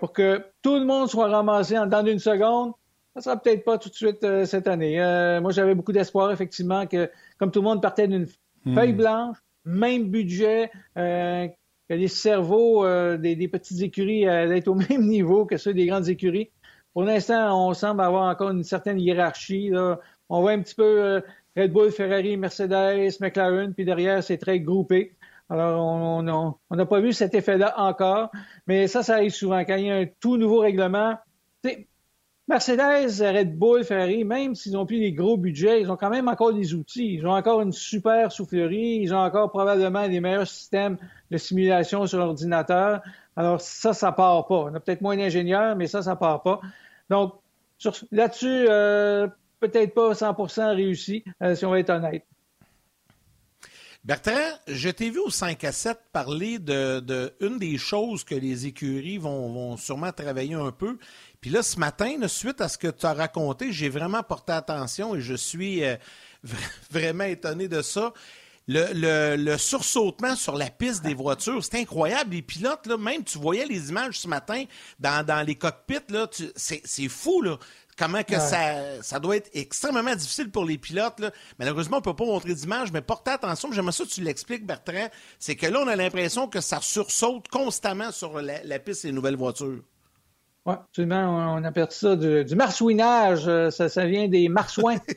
pour que tout le monde soit ramassé en dans une seconde. Ça sera peut-être pas tout de suite cette année. moi, j'avais beaucoup d'espoir, effectivement, que comme tout le monde partait d'une Hmm. Feuille blanche, même budget, euh, les cerveaux euh, des, petites écuries euh, être au [LAUGHS] même niveau que ceux des grandes écuries. Pour l'instant, on semble avoir encore une certaine hiérarchie. On voit un petit peu Red Bull, Ferrari, Mercedes, McLaren, puis derrière, c'est très groupé. Alors, on n'a pas vu cet effet-là encore, mais ça, ça arrive souvent. Quand il y a un tout nouveau règlement, Mercedes, Red Bull, Ferrari, même s'ils n'ont plus les gros budgets, ils ont quand même encore des outils. Ils ont encore une super soufflerie. Ils ont encore probablement les meilleurs systèmes de simulation sur l'ordinateur. Alors ça, ça part pas. On a peut-être moins d'ingénieurs, mais ça, ça part pas. Donc là-dessus, euh, peut-être pas 100% réussi, euh, si on va être honnête. Bertrand, je t'ai vu au 5 à 7 parler de, une des choses que les écuries vont, sûrement travailler un peu, puis là, ce matin, suite à ce que tu as raconté, j'ai vraiment porté attention et je suis euh, [LAUGHS] vraiment étonné de ça. Le, sursautement sur la piste des voitures, c'est incroyable. Les pilotes, là, même tu voyais les images ce matin dans, les cockpits, c'est fou. Là. Comment que ça, ça doit être extrêmement difficile pour les pilotes. Là. Malheureusement, on ne peut pas montrer d'image, mais portez attention. J'aimerais ça que tu l'expliques, Bertrand. C'est que là, on a l'impression que ça sursaute constamment sur la, la piste des nouvelles voitures. Oui, absolument. On appelle ça du, marsouinage. Euh, ça, vient des marsouins. [LAUGHS]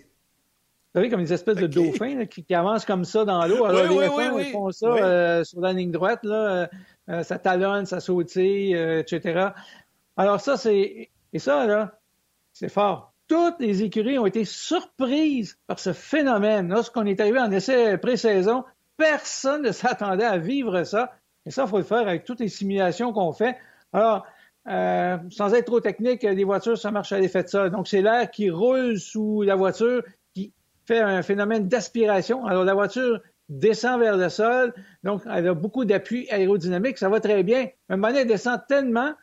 Vous savez, comme des espèces de dauphins qui, avancent comme ça dans l'eau. Alors, les oui, ils font ça euh, sur la ligne droite. Là, euh, ça talonne, ça sautille, etc. Alors ça, c'est... Et ça, là, c'est fort. Toutes les écuries ont été surprises par ce phénomène. Lorsqu'on est arrivé en essai pré-saison, personne ne s'attendait à vivre ça. Et ça, il faut le faire avec toutes les simulations qu'on fait. Alors, euh, sans être trop technique, les voitures, ça marche à l'effet de ça. Donc, c'est l'air qui roule sous la voiture qui fait un phénomène d'aspiration. Alors, la voiture descend vers le sol, donc elle a beaucoup d'appui aérodynamique, ça va très bien. Mais un moment elle descend tellement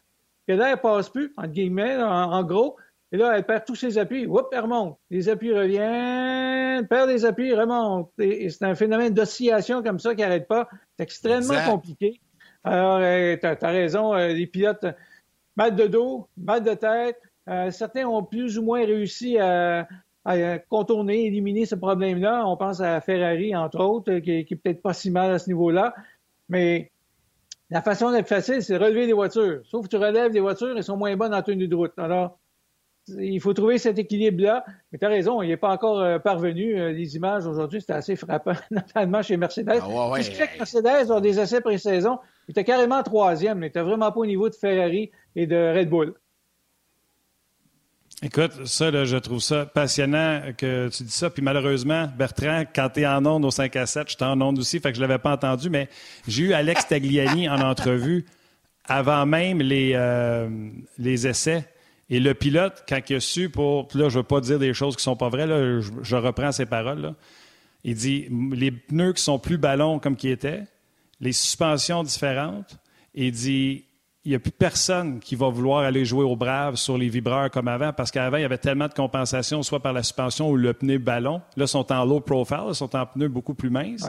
que l'air passe plus, entre guillemets, en, gros, et là, elle perd tous ses appuis, Oups, elle remonte. Les appuis reviennent, perd les appuis, remonte. Et, c'est un phénomène d'oscillation comme ça qui n'arrête pas. C'est extrêmement compliqué. Alors, euh, tu as, raison, euh, les pilotes mal de dos, mal de tête. Euh, certains ont plus ou moins réussi à, contourner, éliminer ce problème-là. On pense à Ferrari, entre autres, qui, qui est peut-être pas si mal à ce niveau-là. Mais la façon d'être facile, c'est de relever les voitures. Sauf que tu relèves les voitures, elles sont moins bonnes en tenue de route. Alors, il faut trouver cet équilibre-là. Mais tu as raison, il n'est pas encore euh, parvenu. Euh, les images aujourd'hui, c'était assez frappant, [LAUGHS] notamment chez Mercedes. Ah ouais, que Mercedes a des essais pré-saison. Il était carrément troisième. Il n'était vraiment pas au niveau de Ferrari et de Red Bull. Écoute, ça, je trouve ça passionnant que tu dis ça. Puis malheureusement, Bertrand, quand tu es en onde au 5 à 7, je suis en onde aussi, fait que je ne l'avais pas entendu, mais j'ai eu Alex Tagliani en entrevue avant même les, euh, les essais. Et le pilote, quand il a su pour. Là, je ne veux pas dire des choses qui ne sont pas vraies, là, je, reprends ses paroles. Il dit les pneus qui sont plus ballons comme qui étaient, les suspensions différentes. Il dit il n'y a plus personne qui va vouloir aller jouer au brave sur les vibreurs comme avant, parce qu'avant, il y avait tellement de compensation, soit par la suspension ou le pneu ballon. Là, ils sont en low profile, ils sont en pneus beaucoup plus minces.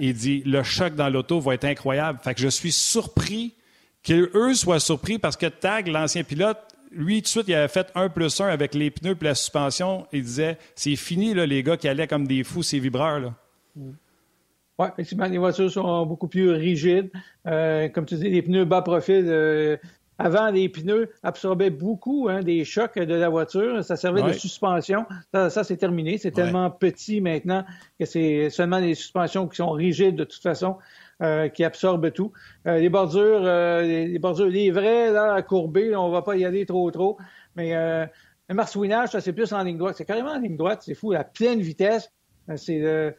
Il dit le choc dans l'auto va être incroyable. Fait que je suis surpris qu'eux soient surpris parce que Tag, l'ancien pilote, lui, tout de suite, il avait fait un plus un avec les pneus et la suspension. Il disait c'est fini, là, les gars qui allaient comme des fous, ces vibreurs. Là. Oui, effectivement, les voitures sont beaucoup plus rigides. Euh, comme tu dis, les pneus bas profil. Euh, avant, les pneus absorbaient beaucoup hein, des chocs de la voiture. Ça servait de suspension. Ça, c'est terminé. C'est tellement petit maintenant que c'est seulement les suspensions qui sont rigides de toute façon. Euh, qui absorbent tout. Euh, les bordures, euh, les, bordures, les vrais, là, courbés, on va pas y aller trop, trop. Mais le marsouinage, ça, c'est plus en ligne droite. C'est carrément en ligne droite. C'est fou, à pleine vitesse. c'est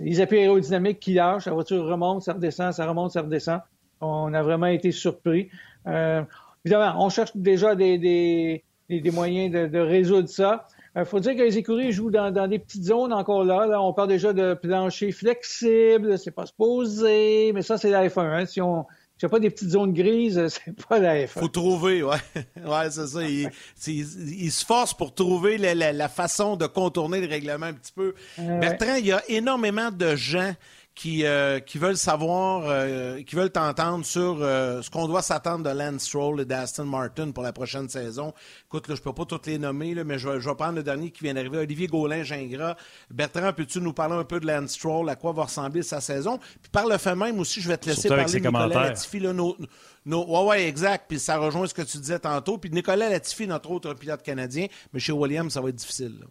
les appuis aérodynamiques qui lâchent. La voiture remonte, ça redescend, ça remonte, ça redescend. On a vraiment été surpris. Euh, évidemment, on cherche déjà des, des, des, moyens de, de, résoudre ça. Il euh, faut dire que les écuries jouent dans, dans, des petites zones encore là. là. On parle déjà de plancher flexible, c'est pas supposé, mais ça, c'est la F1. Hein. Si on n'y pas des petites zones grises, [LAUGHS] c'est pas la F1. Faut trouver, ouais. [LAUGHS] ouais, c'est ça. Il, il, se force pour trouver la, la, la, façon de contourner le règlement un petit peu. Bertrand, il y a énormément de gens qui, euh, qui veulent savoir, euh, qui veulent t'entendre sur euh, ce qu'on doit s'attendre de Lance Stroll et d'Aston Martin pour la prochaine saison. Écoute, là, je peux pas toutes les nommer, là, mais je vais, je vais prendre le dernier qui vient d'arriver, Olivier Gaulin-Gingras. Bertrand, peux-tu nous parler un peu de Lance Stroll, à quoi va ressembler sa saison? Puis par le fait même aussi, je vais te laisser parler de Nicolas Latifi. Là, nos, ouais, ouais, exact. Puis ça rejoint ce que tu disais tantôt. Puis Nicolas Latifi, notre autre pilote canadien, mais chez Williams, ça va être difficile. Là.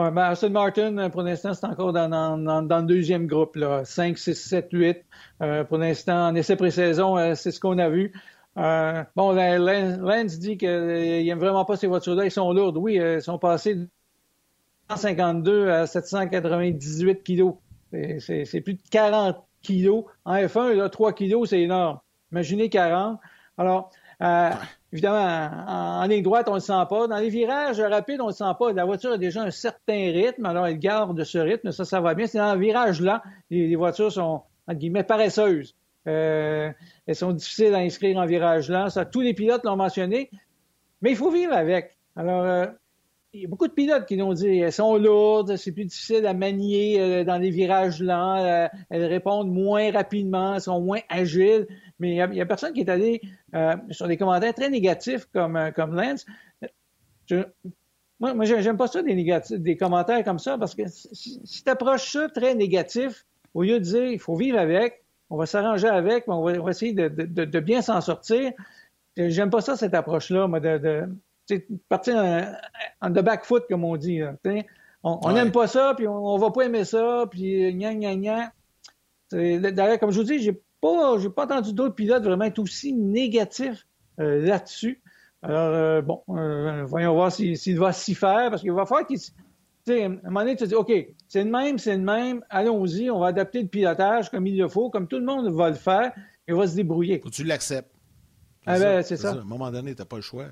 Ouais, ben Martin, pour l'instant, c'est encore dans, dans, le deuxième groupe, là. 5, 6, 7, 8. Euh, pour l'instant, en essai pré-saison, euh, c'est ce qu'on a vu. Euh, bon, Lance dit qu'il n'aime vraiment pas ces voitures-là. Ils sont lourdes. Oui, ils sont passés de 152 à 798 kilos. C'est plus de 40 kilos. En F1, là, 3 kilos, c'est énorme. Imaginez 40. Alors, euh, Évidemment, en, ligne droite, on ne le sent pas. Dans les virages rapides, on ne le sent pas. La voiture a déjà un certain rythme, alors elle garde ce rythme, ça, ça va bien. C'est dans le virage là, les, voitures sont, entre guillemets, paresseuses. Euh, elles sont difficiles à inscrire en virage là. Ça, tous les pilotes l'ont mentionné, mais il faut vivre avec. Alors, euh, il y a beaucoup de pilotes qui l'ont dit. Elles sont lourdes, c'est plus difficile à manier euh, dans les virages lents, euh, elles répondent moins rapidement, elles sont moins agiles. Mais il n'y a, personne qui est allé euh, sur des commentaires très négatifs comme, comme Lance. moi, moi j'aime pas ça, des, négatifs, des commentaires comme ça, parce que si, tu approches ça très négatif, au lieu de dire il faut vivre avec, on va s'arranger avec, on va, essayer de, de, de bien s'en sortir. J'aime pas ça, cette approche-là, moi, de, partir en, de back foot, comme on dit. on n'aime pas ça, puis on, ne va pas aimer ça, puis gna gna gna. D'ailleurs, comme je vous dis, j'ai pas, j'ai pas entendu d'autres pilotes vraiment être aussi négatifs euh, là-dessus. Alors, euh, bon, euh, voyons voir s'il va s'y faire, parce qu'il va falloir qu'il... À un moment donné, tu te dis, OK, c'est le même, c'est le même, allons-y, on va adapter le pilotage comme il le faut, comme tout le monde va le faire, et on va se débrouiller. Que tu l'acceptes. Ah ben, c'est ça. À un moment donné, tu n'as pas le choix.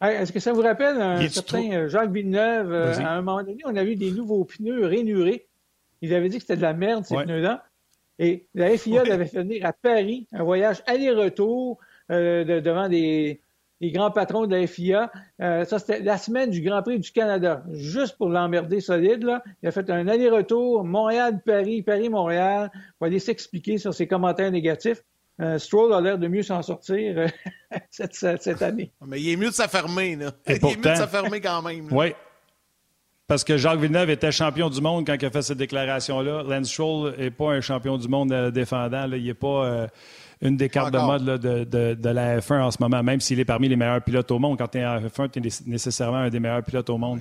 Est-ce que ça vous rappelle un certain euh, Jacques Villeneuve? Euh, à un moment donné, on a vu des nouveaux pneus rainurés. Il avait dit que c'était de la merde, ces pneus-là. Et la FIA l'avait fait venir à Paris, un voyage aller-retour euh, devant des, grands patrons de la FIA. ça, c'était la semaine du Grand Prix du Canada, juste pour l'emmerder solide. Là. Il a fait un aller-retour, Montréal-Paris, Paris-Montréal, pour aller s'expliquer sur ses commentaires négatifs. Euh, Stroll a l'air de mieux s'en sortir euh, [LAUGHS] cette, année. Mais il est mieux de s'affermer. Là. il est mieux de s'affermer quand même. Oui. Parce que Jacques Villeneuve était champion du monde quand il a fait cette déclaration-là. Lance Stroll n'est pas un champion du monde euh, défendant. Il n'est pas une des cartes de mode de, la F1 en ce moment, même s'il est parmi les meilleurs pilotes au monde. Quand tu es en F1, tu es nécessairement un des meilleurs pilotes au monde.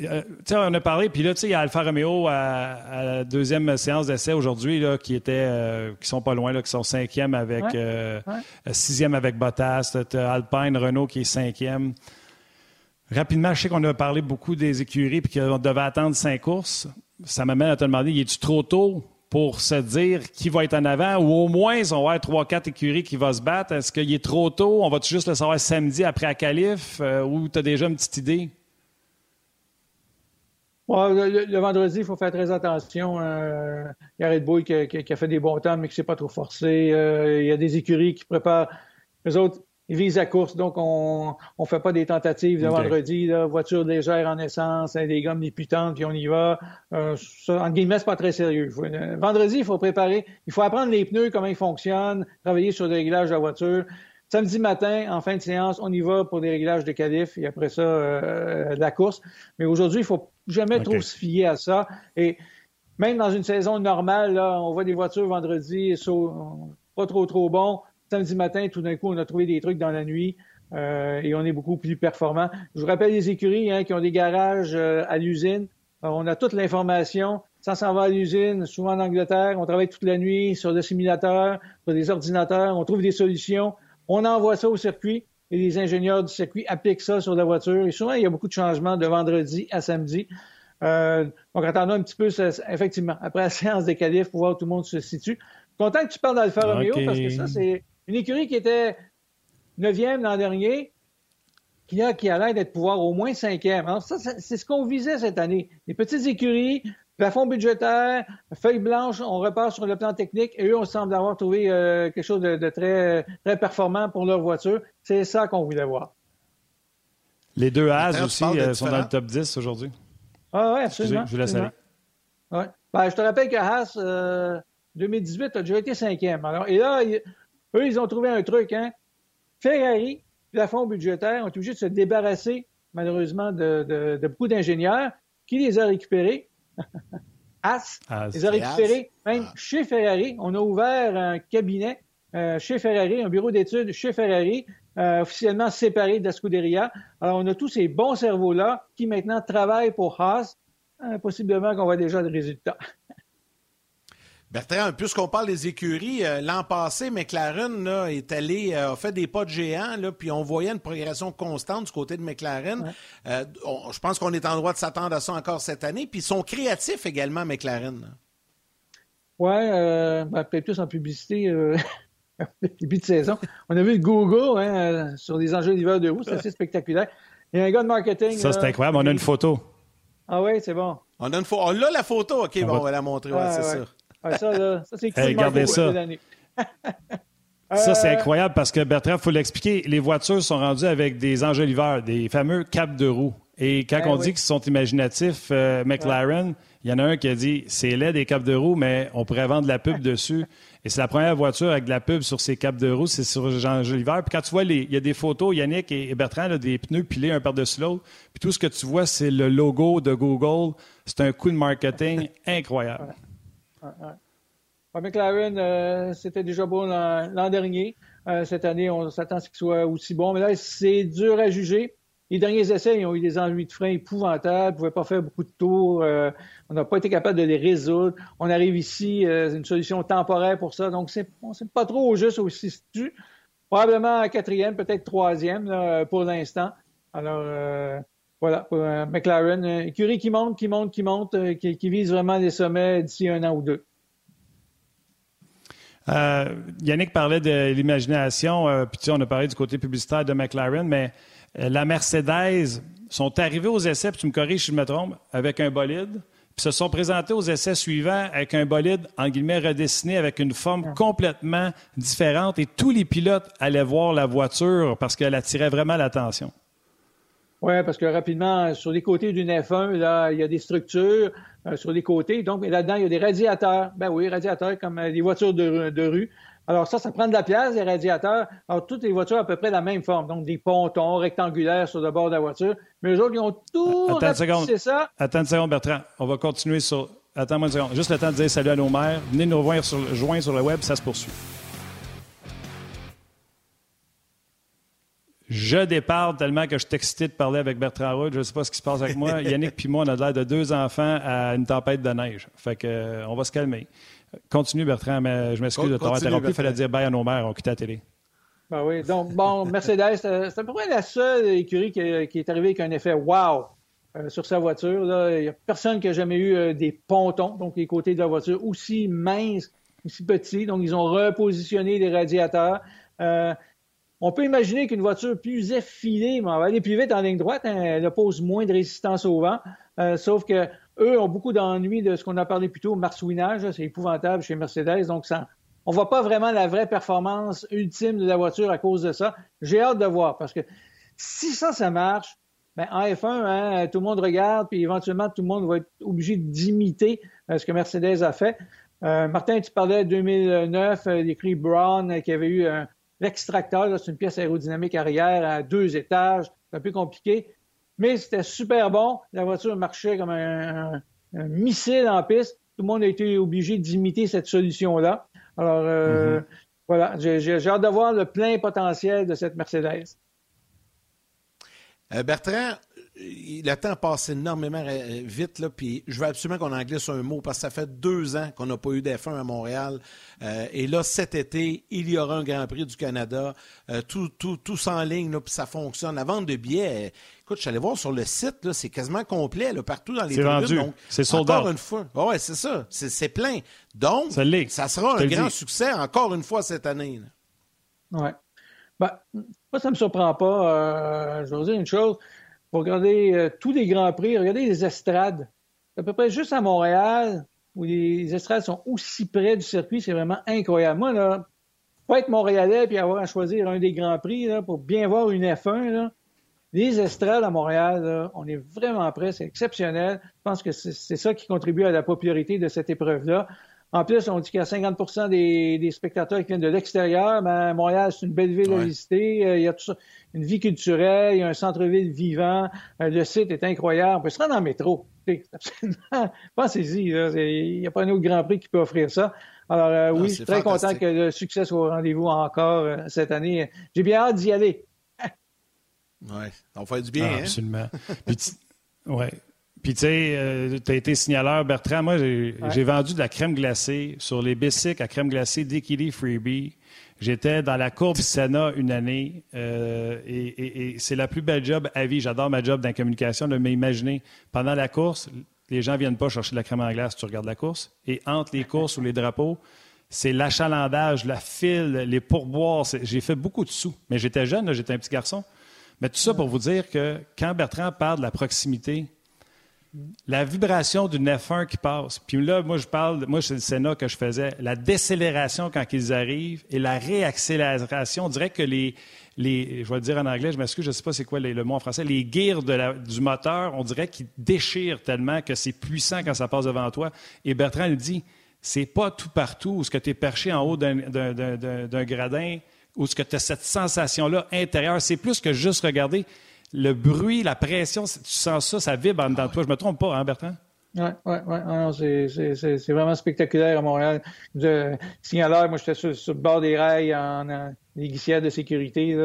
Euh, on a parlé, puis là, il y a Alfa Romeo à, la deuxième séance d'essai aujourd'hui, qui étaient, euh, qui sont pas loin, là, qui sont cinquième avec, euh, sixième avec Bottas, Alpine, Renault qui est cinquième. Rapidement, je sais qu'on a parlé beaucoup des écuries puis qu'on devait attendre cinq courses. Ça m'amène à te demander, est-tu trop tôt pour se dire qui va être en avant ou au moins on va avoir trois, quatre écuries qui vont se battre? Est-ce qu'il est trop tôt? On va juste le savoir samedi après la qualif euh, ou tu as déjà une petite idée? le, vendredi, il faut faire très attention. Euh, il y a Red Bull qui a, fait des bons temps, mais qui ne s'est pas trop forcé. Euh, il y a des écuries qui préparent. Les autres, ils visent la course, donc on ne fait pas des tentatives de vendredi, là, voiture légère en essence, hein, des gommes des putantes, puis on y va. Euh, ça, en guillemets, c'est pas très sérieux. Euh, vendredi, il faut préparer, il faut apprendre les pneus, comment ils fonctionnent, travailler sur le réglage de la voiture. Samedi matin, en fin de séance, on y va pour des réglages de qualif et après ça, euh, la course. Mais aujourd'hui, il faut jamais trop se fier à ça. Et même dans une saison normale, là, on voit des voitures vendredi, pas trop trop bon. Samedi matin, tout d'un coup, on a trouvé des trucs dans la nuit. Euh, et on est beaucoup plus performant. Je vous rappelle les écuries hein, qui ont des garages euh, à l'usine. on a toute l'information. Ça s'en va à l'usine, souvent en Angleterre. On travaille toute la nuit sur des simulateurs, sur des ordinateurs. On trouve des solutions. On envoie ça au circuit et les ingénieurs du circuit appliquent ça sur la voiture. Et souvent, il y a beaucoup de changements de vendredi à samedi. Euh, donc, attendons un petit peu, effectivement, après la [LAUGHS] séance des qualifs pour voir où tout le monde se situe. Content que tu parles d'Alfa Romeo parce que ça, c'est une écurie qui était neuvième l'an dernier, qui a, qui a l'air d'être pouvoir au moins cinquième. Alors, ça, c'est ce qu'on visait cette année. Les petites écuries, plafond budgétaire, feuille blanche, on repart sur le plan technique et eux, on semble avoir trouvé euh, quelque chose de, très, très performant pour leur voiture. C'est ça qu'on voulait voir. Les deux As aussi euh, sont dans le top 10 aujourd'hui. Ah oui, absolument. Je, laisse aller. Ouais. Ben, je te rappelle que Haas, 2018, euh, a déjà été cinquième. Alors, et là, eux, ils ont trouvé un truc. Hein? Ferrari, plafond budgétaire, ont été obligés de se débarrasser, malheureusement, de, beaucoup d'ingénieurs. Qui les a récupérés? [LAUGHS] As, les a récupérés même ah. chez Ferrari. On a ouvert un cabinet euh, chez Ferrari, un bureau d'études chez Ferrari, euh, officiellement séparé de la Scuderia. Alors, on a tous ces bons cerveaux-là qui maintenant travaillent pour Haas. Euh, possiblement qu'on voit déjà des résultats. Bertrand, puisqu'on parle des écuries, euh, l'an passé, McLaren est allé, euh, a fait des pas de géant, là, puis on voyait une progression constante du côté de McLaren. Euh, je pense qu'on est en droit de s'attendre à ça encore cette année. Puis ils sont créatifs également, McLaren. Oui, ben, peut-être plus en publicité [LAUGHS] début de saison. On a vu le Google hein, sur des enjeux d'hiver de roue, c'est assez spectaculaire. Il y a un gars de marketing. Ça, c'est incroyable. On a une photo. Ah oui, c'est bon. On a une photo. On a la photo. OK, bon, on va la montrer. c'est ça ça, ça c'est Regardez ça. [LAUGHS] Ça, c'est euh, incroyable parce que Bertrand, il faut l'expliquer, les voitures sont rendues avec des enjoliveurs, des fameux capes de roue. Et quand eh on dit qu'ils sont imaginatifs, euh, McLaren, il y en a un qui a dit c'est laid des capes de roue, mais on pourrait vendre de la pub [LAUGHS] dessus. Et c'est la première voiture avec de la pub sur ces capes de roue, c'est sur Jean Joliver. Puis quand tu vois, il y a des photos, Yannick et Bertrand, des pneus pilés un par-dessus l'autre. Puis tout ce que tu vois, c'est le logo de Google. C'est un coup de marketing [LAUGHS] incroyable. McLaren, euh, c'était déjà bon l'an dernier. Euh, cette année, on s'attend à ce qu'il soit aussi bon. Mais là, c'est dur à juger. Les derniers essais, ils ont eu des ennuis de frein épouvantables. Ils ne pouvaient pas faire beaucoup de tours. Euh, on n'a pas été capable de les résoudre. On arrive ici, c'est une solution temporaire pour ça. Donc, on ne sait pas trop juste aussi situe. Probablement quatrième, peut-être troisième pour l'instant. Alors, voilà, pour McLaren. Écurie qui monte, qui monte, qui monte, qui, qui vise vraiment les sommets d'ici un an ou deux. Euh, Yannick parlait de l'imagination, euh, puis on a parlé du côté publicitaire de McLaren, mais euh, la Mercedes sont arrivés aux essais, puis tu me corriges si je me trompe, avec un bolide, puis se sont présentés aux essais suivants avec un bolide, en guillemets, redessiné avec une forme complètement différente, et tous les pilotes allaient voir la voiture parce qu'elle attirait vraiment l'attention. Oui, parce que rapidement, sur les côtés d'une F1, là, il y a des structures euh, sur les côtés. Donc, là-dedans, il y a des radiateurs. Ben oui, radiateurs comme les euh, voitures de, rue. Alors ça, ça prend de la place, les radiateurs. Alors, toutes les voitures ont à peu près la même forme. Donc, des pontons rectangulaires sur le bord de la voiture. Mais eux autres, ils ont tout Attends ça. Attends une seconde, Bertrand. On va continuer sur... Attends-moi une seconde. Juste le temps de dire salut à nos mères. Venez nous rejoindre sur, joindre sur le web, ça se poursuit. Je départ tellement que je suis excité de parler avec Bertrand Roux. Je ne sais pas ce qui se passe avec moi. [LAUGHS] Yannick et moi, on a l'air de deux enfants à une tempête de neige. Fait que, euh, on va se calmer. Continue, Bertrand, mais je m'excuse de t'avoir interrompu. Il fallait dire bye à nos mères. On quitte la télé. Ben oui. Donc, bon, Mercedes, c'est à peu près la seule écurie qui, est arrivée avec un effet wow euh, sur sa voiture. Il n'y a personne qui a jamais eu euh, des pontons, donc les côtés de la voiture, aussi minces, aussi petits. Donc, ils ont repositionné les radiateurs. On peut imaginer qu'une voiture plus effilée, mais on va aller plus vite en ligne droite, hein, elle oppose moins de résistance au vent. Euh, sauf que eux ont beaucoup d'ennuis de ce qu'on a parlé plus tôt, marsouinage, c'est épouvantable chez Mercedes. Donc, ça, on voit pas vraiment la vraie performance ultime de la voiture à cause de ça. J'ai hâte de voir parce que si ça, ça marche, ben, en F1, hein, tout le monde regarde, puis éventuellement, tout le monde va être obligé d'imiter euh, ce que Mercedes a fait. Euh, Martin, tu parlais de 2009, l'écrit Brown qui avait eu un, L'extracteur, c'est une pièce aérodynamique arrière à deux étages. C'est un peu compliqué. Mais c'était super bon. La voiture marchait comme un, missile en piste. le monde a été obligé d'imiter cette solution-là. Alors, mm-hmm. voilà, j'ai hâte de voir le plein potentiel de cette Mercedes. Bertrand, le temps passe énormément euh, vite, là, puis je veux absolument qu'on en glisse un mot, parce que ça fait deux ans qu'on n'a pas eu d'F1 à Montréal. Euh, et là, cet été, il y aura un Grand Prix du Canada. Euh, tout, tout, tout ligne, puis ça fonctionne. La vente de billets, écoute, je suis allé voir sur le site, c'est quasiment complet, là, partout dans les tribunes. C'est soldat. Encore une fois. Oui, c'est ça. C'est plein. Donc, ça, sera un grand succès, encore une fois, cette année. Oui. Ben, moi, ça ne me surprend pas. je vais vous dire une chose regarder euh, tous les Grands Prix, regardez les estrades. À peu près juste à Montréal, où les estrades sont aussi près du circuit, c'est vraiment incroyable. Moi, là, pas être Montréalais puis avoir à choisir un des Grands Prix pour bien voir une F1, là, les estrades à Montréal, on est vraiment près, c'est exceptionnel. Je pense que c'est ça qui contribue à la popularité de cette épreuve-là. En plus, on dit qu'il y a 50% des, spectateurs qui viennent de l'extérieur. Mais Montréal, c'est une belle ville à visiter. Euh, il y a tout ça, une vie culturelle, il y a un centre-ville vivant. Euh, le site est incroyable. On peut se rendre en métro. [LAUGHS] Pensez-y, il n'y a pas un autre Grand Prix qui peut offrir ça. Alors euh, oui, je suis très content que le succès soit au rendez-vous encore cette année. J'ai bien hâte d'y aller. oui, on va faire du bien. Ah, hein? Absolument. ouais. Puis, tu sais, euh, tu as été signaleur, Bertrand. Moi, j'ai vendu de la crème glacée sur les bicycles à crème glacée Dikili Freebie. J'étais dans la courbe Senna une année euh, et, c'est la plus belle job à vie. J'adore ma job dans la communication, mais imaginez, pendant la course, les gens ne viennent pas chercher de la crème en glace, tu regardes la course. Et entre les courses ou les drapeaux, c'est l'achalandage, la file, les pourboires. J'ai fait beaucoup de sous. Mais j'étais jeune, j'étais un petit garçon. Mais tout ça pour vous dire que quand Bertrand parle de la proximité, la vibration d'une F1 qui passe. Puis là, moi, je parle, moi, c'est le Sénat que je faisais, la décélération quand ils arrivent et la réaccélération. On dirait que les, je vais le dire en anglais, je m'excuse, je ne sais pas c'est quoi le mot en français, les gears du moteur, on dirait qu'ils déchirent tellement que c'est puissant quand ça passe devant toi. Et Bertrand le dit, c'est pas tout partout où ce que tu es perché en haut d'un gradin, où ce que tu as cette sensation-là intérieure. C'est plus que juste regarder le bruit, la pression, tu sens ça, ça vibre en dedans de toi. Je me trompe pas, hein, Bertrand? Oui, oui, oui. C'est vraiment spectaculaire à Montréal. Je, signaleur, moi, j'étais sur, le bord des rails en, les glissières de sécurité.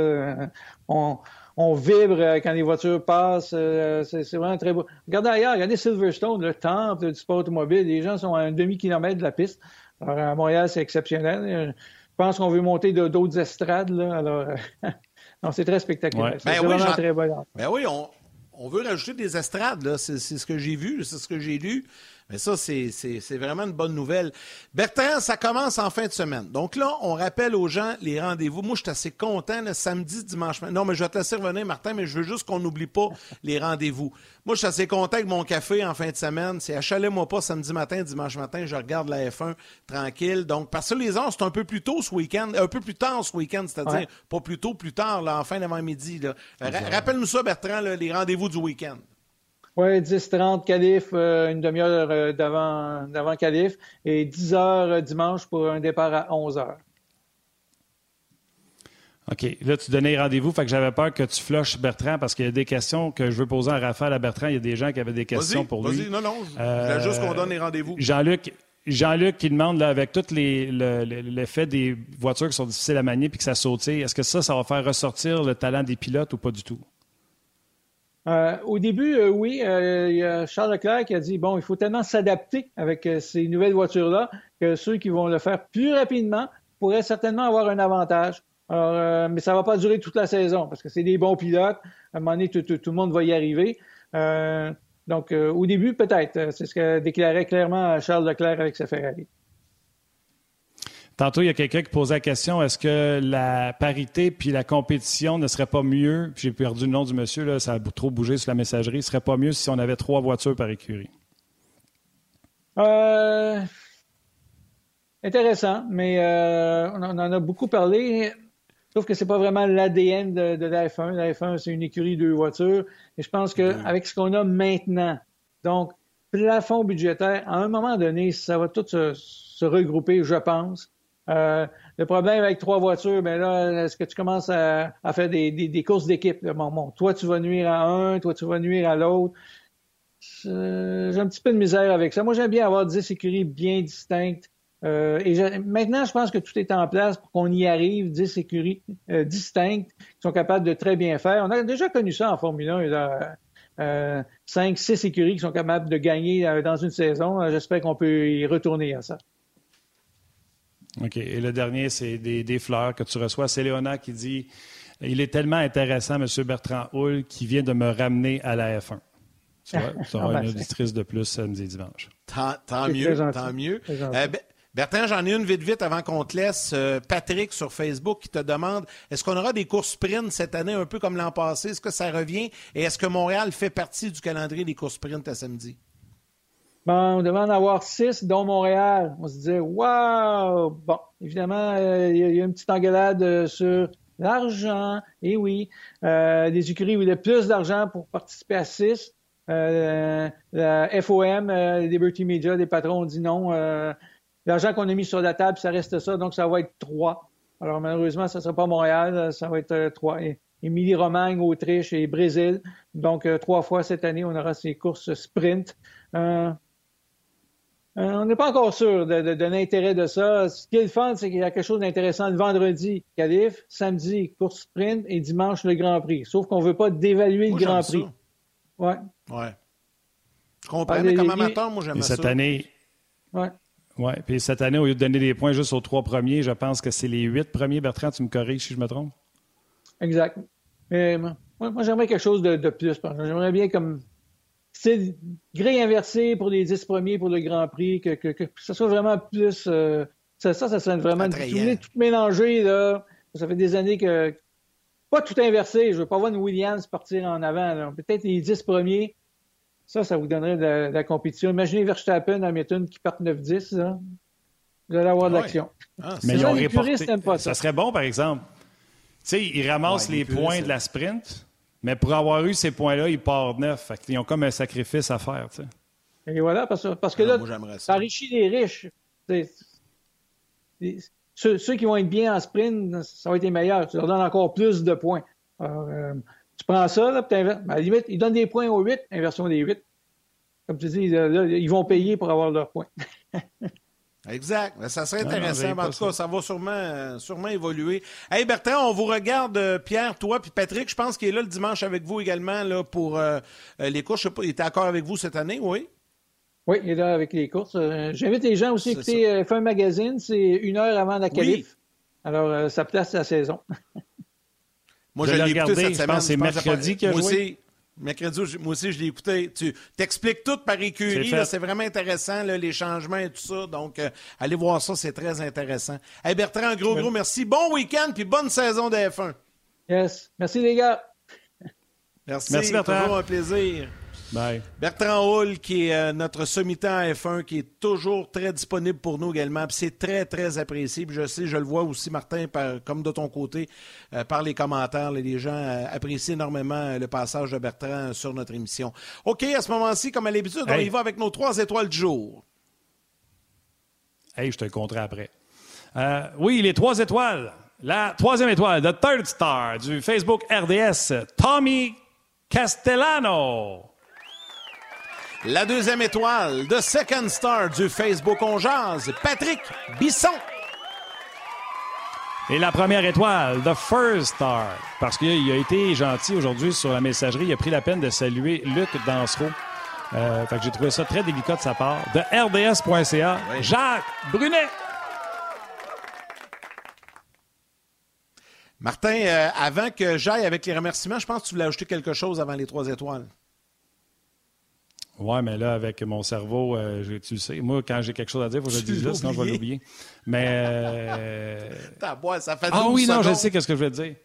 On, on, vibre quand les voitures passent. Euh, c'est vraiment très beau. Regardez ailleurs, regardez Silverstone, le temple du sport automobile. Les gens sont à un demi-kilomètre de la piste. Alors, à Montréal, c'est exceptionnel. Je pense qu'on veut monter d'autres estrades. Là, alors, [LAUGHS] Non, c'est très spectaculaire. C'est ben vraiment très bon. Ben oui, on, on veut rajouter des estrades, C'est ce que j'ai vu, c'est ce que j'ai lu. Mais ça, c'est vraiment une bonne nouvelle. Bertrand, ça commence en fin de semaine. Donc là, on rappelle aux gens les rendez-vous. Moi, je suis assez content, le samedi, dimanche. Non, mais je vais te laisser revenir, Martin, mais je veux juste qu'on n'oublie pas [LAUGHS] les rendez-vous. Moi, je suis assez content avec mon café en fin de semaine. C'est achalet-moi pas samedi matin, dimanche matin, je regarde la F1 tranquille. Donc, parce que les ans, c'est un peu plus tôt ce week-end, un peu plus tard ce week-end, c'est-à-dire pas plus tôt, plus tard, là, en fin d'avant-midi. Rappelle-nous ça, Bertrand, les rendez-vous du week-end. Oui, 10-30 qualif, euh, une demi-heure euh, d'avant, d'avant qualif, et 10 heures euh, dimanche pour un départ à 11 heures. OK. Là, tu donnais rendez-vous, fait que j'avais peur que tu flushes Bertrand parce qu'il y a des questions que je veux poser à Raphaël, à Bertrand. Il y a des gens qui avaient des questions pour lui. Vas-y, non, non. Je juste qu'on donne les rendez-vous. Jean-Luc, Jean-Luc qui demande, là, avec tout l'effet des voitures qui sont difficiles à manier puis que ça saute, est-ce que ça, ça va faire ressortir le talent des pilotes ou pas du tout? Euh, au début, euh, oui, euh, il y a Charles Leclerc qui a dit bon, il faut tellement s'adapter avec ces nouvelles voitures-là que ceux qui vont le faire plus rapidement pourraient certainement avoir un avantage. mais ça ne va pas durer toute la saison parce que c'est des bons pilotes. À un moment donné, tout, le monde va y arriver. donc, au début, peut-être. C'est ce que déclarait clairement Charles Leclerc avec sa Ferrari. Tantôt, il y a quelqu'un qui posait la question est-ce que la parité puis la compétition ne serait pas mieux? J'ai perdu le nom du monsieur, là, ça a trop bougé sur la messagerie. Ne serait pas mieux si on avait trois voitures par écurie? Euh... Intéressant, mais euh, on en a beaucoup parlé. Sauf que c'est pas vraiment l'ADN de, la F1. La F1, c'est une écurie de voitures. Et je pense qu'avec ce qu'on a maintenant, donc plafond budgétaire, à un moment donné, ça va tout se regrouper, je pense. Euh, le problème avec trois voitures, ben là, est-ce que tu commences à, faire des, courses d'équipe? Bon, bon, toi, tu vas nuire à un, toi, tu vas nuire à l'autre. j'ai un petit peu de misère avec ça. Moi, j'aime bien avoir 10 écuries bien distinctes. Euh, et maintenant, je pense que tout est en place pour qu'on y arrive, 10 écuries euh, distinctes qui sont capables de très bien faire. On a déjà connu ça en Formule 1. Là, euh, 5, 6 écuries qui sont capables de gagner dans une saison. J'espère qu'on peut y retourner à ça. OK. Et le dernier, c'est des, des, fleurs que tu reçois. C'est Léona qui dit Il est tellement intéressant, M. Bertrand Hull, qui vient de me ramener à la F1. Tu vois, tu auras ah, ben, une auditrice de plus samedi et dimanche. Tant, tant mieux, tant mieux. Euh, Bertrand, j'en ai une vite vite avant qu'on te laisse. Euh, Patrick sur Facebook qui te demande est-ce qu'on aura des courses sprint cette année un peu comme l'an passé? Est-ce que ça revient? Et est-ce que Montréal fait partie du calendrier des courses sprint à samedi Bon, on demande d'avoir six, dont Montréal. On se disait waouh Bon, évidemment, euh, il y, a une petite engueulade euh, sur l'argent. Et oui, des écuries où il y a plus d'argent pour participer à six. la FOM, Liberty Media, des patrons ont dit non L'argent qu'on a mis sur la table, ça reste ça, donc ça va être trois. Alors malheureusement, ça ne sera pas Montréal, ça va être euh, trois. Émilie-Romagne, Autriche et Brésil. Donc euh, trois fois cette année, on aura ces courses sprint. Euh, on n'est pas encore sûr de, l'intérêt de ça. Ce qui est le fun, c'est qu'il y a quelque chose d'intéressant le vendredi, qualif, samedi, course sprint et dimanche, le Grand Prix. Sauf qu'on ne veut pas dévaluer le Grand Prix. Ouais. Ouais. Je comprends, mais comme amateur, moi, j'aime ça. Cette année, ouais. Oui, puis cette année, au lieu de donner des points juste aux trois premiers, je pense que c'est les huit premiers. Bertrand, tu me corriges si je me trompe? Exact. Mais moi, j'aimerais quelque chose de, plus. J'aimerais bien comme c'est grille inversée pour les dix premiers pour le Grand Prix, que, que, ça soit vraiment plus. Euh, ça, ça, serait vraiment. Tout, tout mélanger, là. Ça fait des années que. Pas tout inversé. Je veux pas voir une Williams partir en avant. Peut-être les dix premiers, ça, ça vous donnerait de, la, compétition. Imaginez Verstappen, Hamilton qui partent 9-10. Vous allez avoir de l'action. Ah, mais ils ont reporté... pas ça. ça. serait bon, par exemple. Tu sais, ils ramassent les points de la sprint, mais pour avoir eu ces points-là, ils partent neuf. ils ont comme un sacrifice à faire. Et voilà, parce, parce que ah, là, ça enrichit les riches. Ceux, qui vont être bien en sprint, ça va être les meilleurs. Tu leur donnes encore plus de points. Alors, euh, tu prends ça, là, puis ben, à la limite, ils donnent des points aux 8, inversion des 8. Comme tu dis, ils vont payer pour avoir leurs points. [LAUGHS] Exact. Ça serait intéressant. en tout cas, ça va sûrement, sûrement évoluer. Hey Bertrand, on vous regarde, euh, Pierre, toi, puis Patrick, je pense qu'il est là le dimanche avec vous également là, pour euh, euh, les courses. Je sais pas, il était encore avec vous cette année, oui? Oui, il est là avec les courses. J'invite les gens aussi à écouter Fin Magazine. C'est une heure avant la qualif. Alors, ça place la saison. Moi, je, l'ai écouté cette semaine. c'est mercredi que moi aussi, mercredi, moi aussi, je l'ai écouté. Tu t'expliques tout par écurie. C'est vraiment intéressant, les changements et tout ça. Donc, euh, allez voir ça, c'est très intéressant. Hey Bertrand, un gros, gros merci. Bon week-end puis bonne saison de F1. Yes. Merci, les gars. Merci, merci Bertrand. Toujours un plaisir. Bertrand Hull, qui est euh, notre sommitant F1, qui est toujours très disponible pour nous également. C'est très, très apprécié. je sais, je le vois aussi, Martin, comme de ton côté, euh, par les commentaires. les gens euh, apprécient énormément le passage de Bertrand sur notre émission. OK, à ce moment-ci, comme à l'habitude, on y va avec nos trois étoiles du jour. Hey, je te le compterai après. oui, les trois étoiles. La troisième étoile, the third star du Facebook RDS, Tommy Castellano. La deuxième étoile, de Second Star du Facebook On Patrick Bisson. Et la première étoile, The First Star, parce qu'il a été gentil aujourd'hui sur la messagerie, il a pris la peine de saluer Luc Dansereau. Euh, fait que j'ai trouvé ça très délicat de sa part. De RDS.ca, Jacques Brunet. Martin, euh, avant que j'aille avec les remerciements, je pense que tu voulais ajouter quelque chose avant les trois étoiles. Oui, mais là, avec mon cerveau, euh, tu le sais, moi, quand j'ai quelque chose à dire, il faut que je le dise là, sinon je vais l'oublier. Mais. Euh... [LAUGHS] ça fait ah oui, non, je sais ce que je veux dire.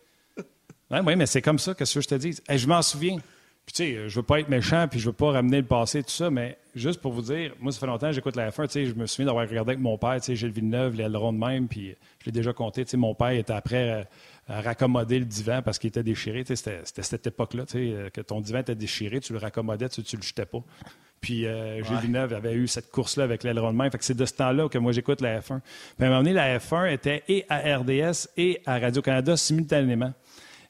oui, mais c'est comme ça, que ce que je te dis. je m'en souviens. Puis, tu sais, je veux pas être méchant, puis je veux pas ramener le passé, tout ça, mais juste pour vous dire, moi, ça fait longtemps que j'écoute la F1, tu sais, je me souviens d'avoir regardé avec mon père, tu sais, Gilles Villeneuve, les ailerons de même, puis je l'ai déjà compté, tu sais, mon père était après euh, raccommoder le divan parce qu'il était déchiré, c'était cette époque-là, euh, que ton divan était déchiré, tu le raccommodais, tu, tu le jetais pas. Puis euh, Gilles Villeneuve avait eu cette course-là avec l'aileron de. Fait que c'est de ce temps-là que moi j'écoute la F1. Puis à un moment donné, la F1 était et à RDS et à Radio-Canada simultanément.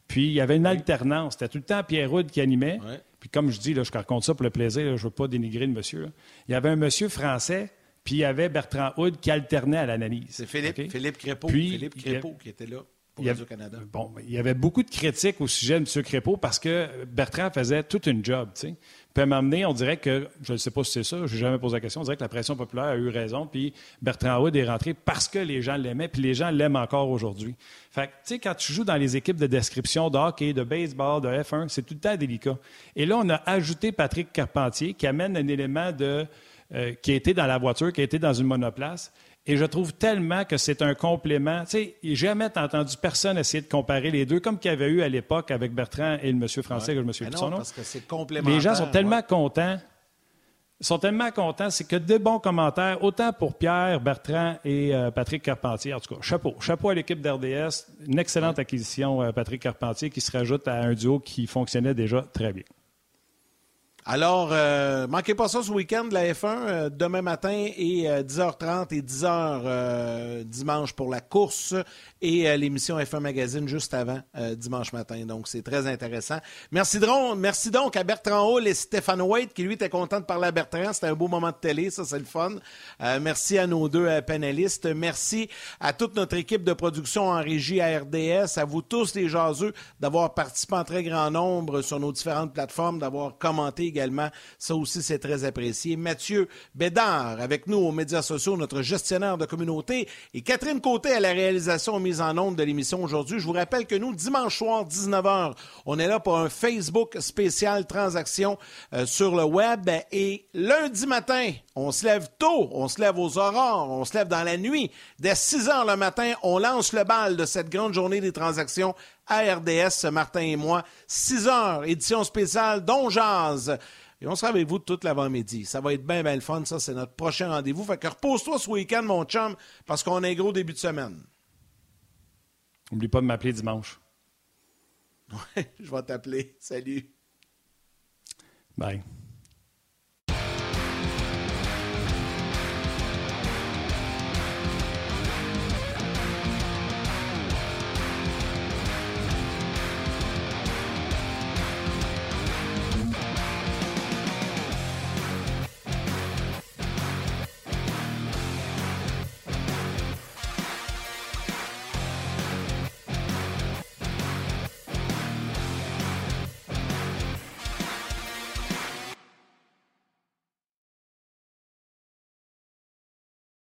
Puis il y avait une alternance. C'était tout le temps Pierre Roud qui animait. Puis comme je dis, là, je raconte ça pour le plaisir, je ne veux pas dénigrer le monsieur. Il y avait un monsieur français, puis il y avait Bertrand Hood qui alternait à l'analyse. C'est Philippe, Philippe Crépeau, Philippe Crépeau qui était là. Pour Radio-Canada. Bon, il y avait beaucoup de critiques au sujet de M. Crépeau parce que Bertrand faisait toute une job. Tu sais. Puis m'amener, on dirait que, je ne sais pas si c'est ça, je n'ai jamais posé la question, on dirait que la pression populaire a eu raison, puis Bertrand Hood est rentré parce que les gens l'aimaient, puis les gens l'aiment encore aujourd'hui. Fait que, tu sais, quand tu joues dans les équipes de description de hockey, de baseball, de F1, c'est tout le temps délicat. Et là, on a ajouté Patrick Carpentier, qui amène un élément de, euh, qui a été dans la voiture, qui a été dans une monoplace. Et je trouve tellement que c'est un complément. Tu sais, jamais t'as entendu personne essayer de comparer les deux, comme qu'il y avait eu à l'époque avec Bertrand et le monsieur français, que je me suis son nom. Parce que c'est complémentaire. Les gens sont tellement contents. sont tellement contents, c'est que de bons commentaires, autant pour Pierre, Bertrand et euh, Patrick Carpentier. En tout cas, chapeau. Chapeau à l'équipe d'RDS. Une excellente acquisition, euh, Patrick Carpentier, qui se rajoute à un duo qui fonctionnait déjà très bien. Alors, euh, manquez pas ça ce week-end, la F1, euh, demain matin et 10h30 euh, et 10h dimanche pour la course et l'émission F1 Magazine juste avant dimanche matin. Donc, c'est très intéressant. Merci, donc, merci donc à Bertrand Hall et Stéphane White qui, lui, était content de parler à Bertrand. C'était un beau moment de télé, ça, c'est le fun. merci à nos deux panélistes. Merci à toute notre équipe de production en régie à RDS, à vous tous les jaseux d'avoir participé en très grand nombre sur nos différentes plateformes, d'avoir commenté également. Ça aussi, c'est très apprécié. Mathieu Bédard, avec nous aux médias sociaux, notre gestionnaire de communauté, et Catherine Côté à la réalisation mise en onde de l'émission aujourd'hui. Je vous rappelle que nous, dimanche soir, 19h, on est là pour un Facebook spécial transaction euh, sur le web. Et lundi matin, on se lève tôt, on se lève aux aurores, on se lève dans la nuit. Dès 6 heures le matin, on lance le bal de cette grande journée des transactions à RDS, Martin et moi. 6 heures, édition spéciale Don Jazz. Et on sera avec vous toute l'avant-midi. Ça va être bien, bien le fun. Ça, c'est notre prochain rendez-vous. Fait que repose-toi ce week-end, mon chum, parce qu'on a un gros début de semaine. N'oublie pas de m'appeler dimanche. [LAUGHS] Ouais, je vais t'appeler. Salut. Bye.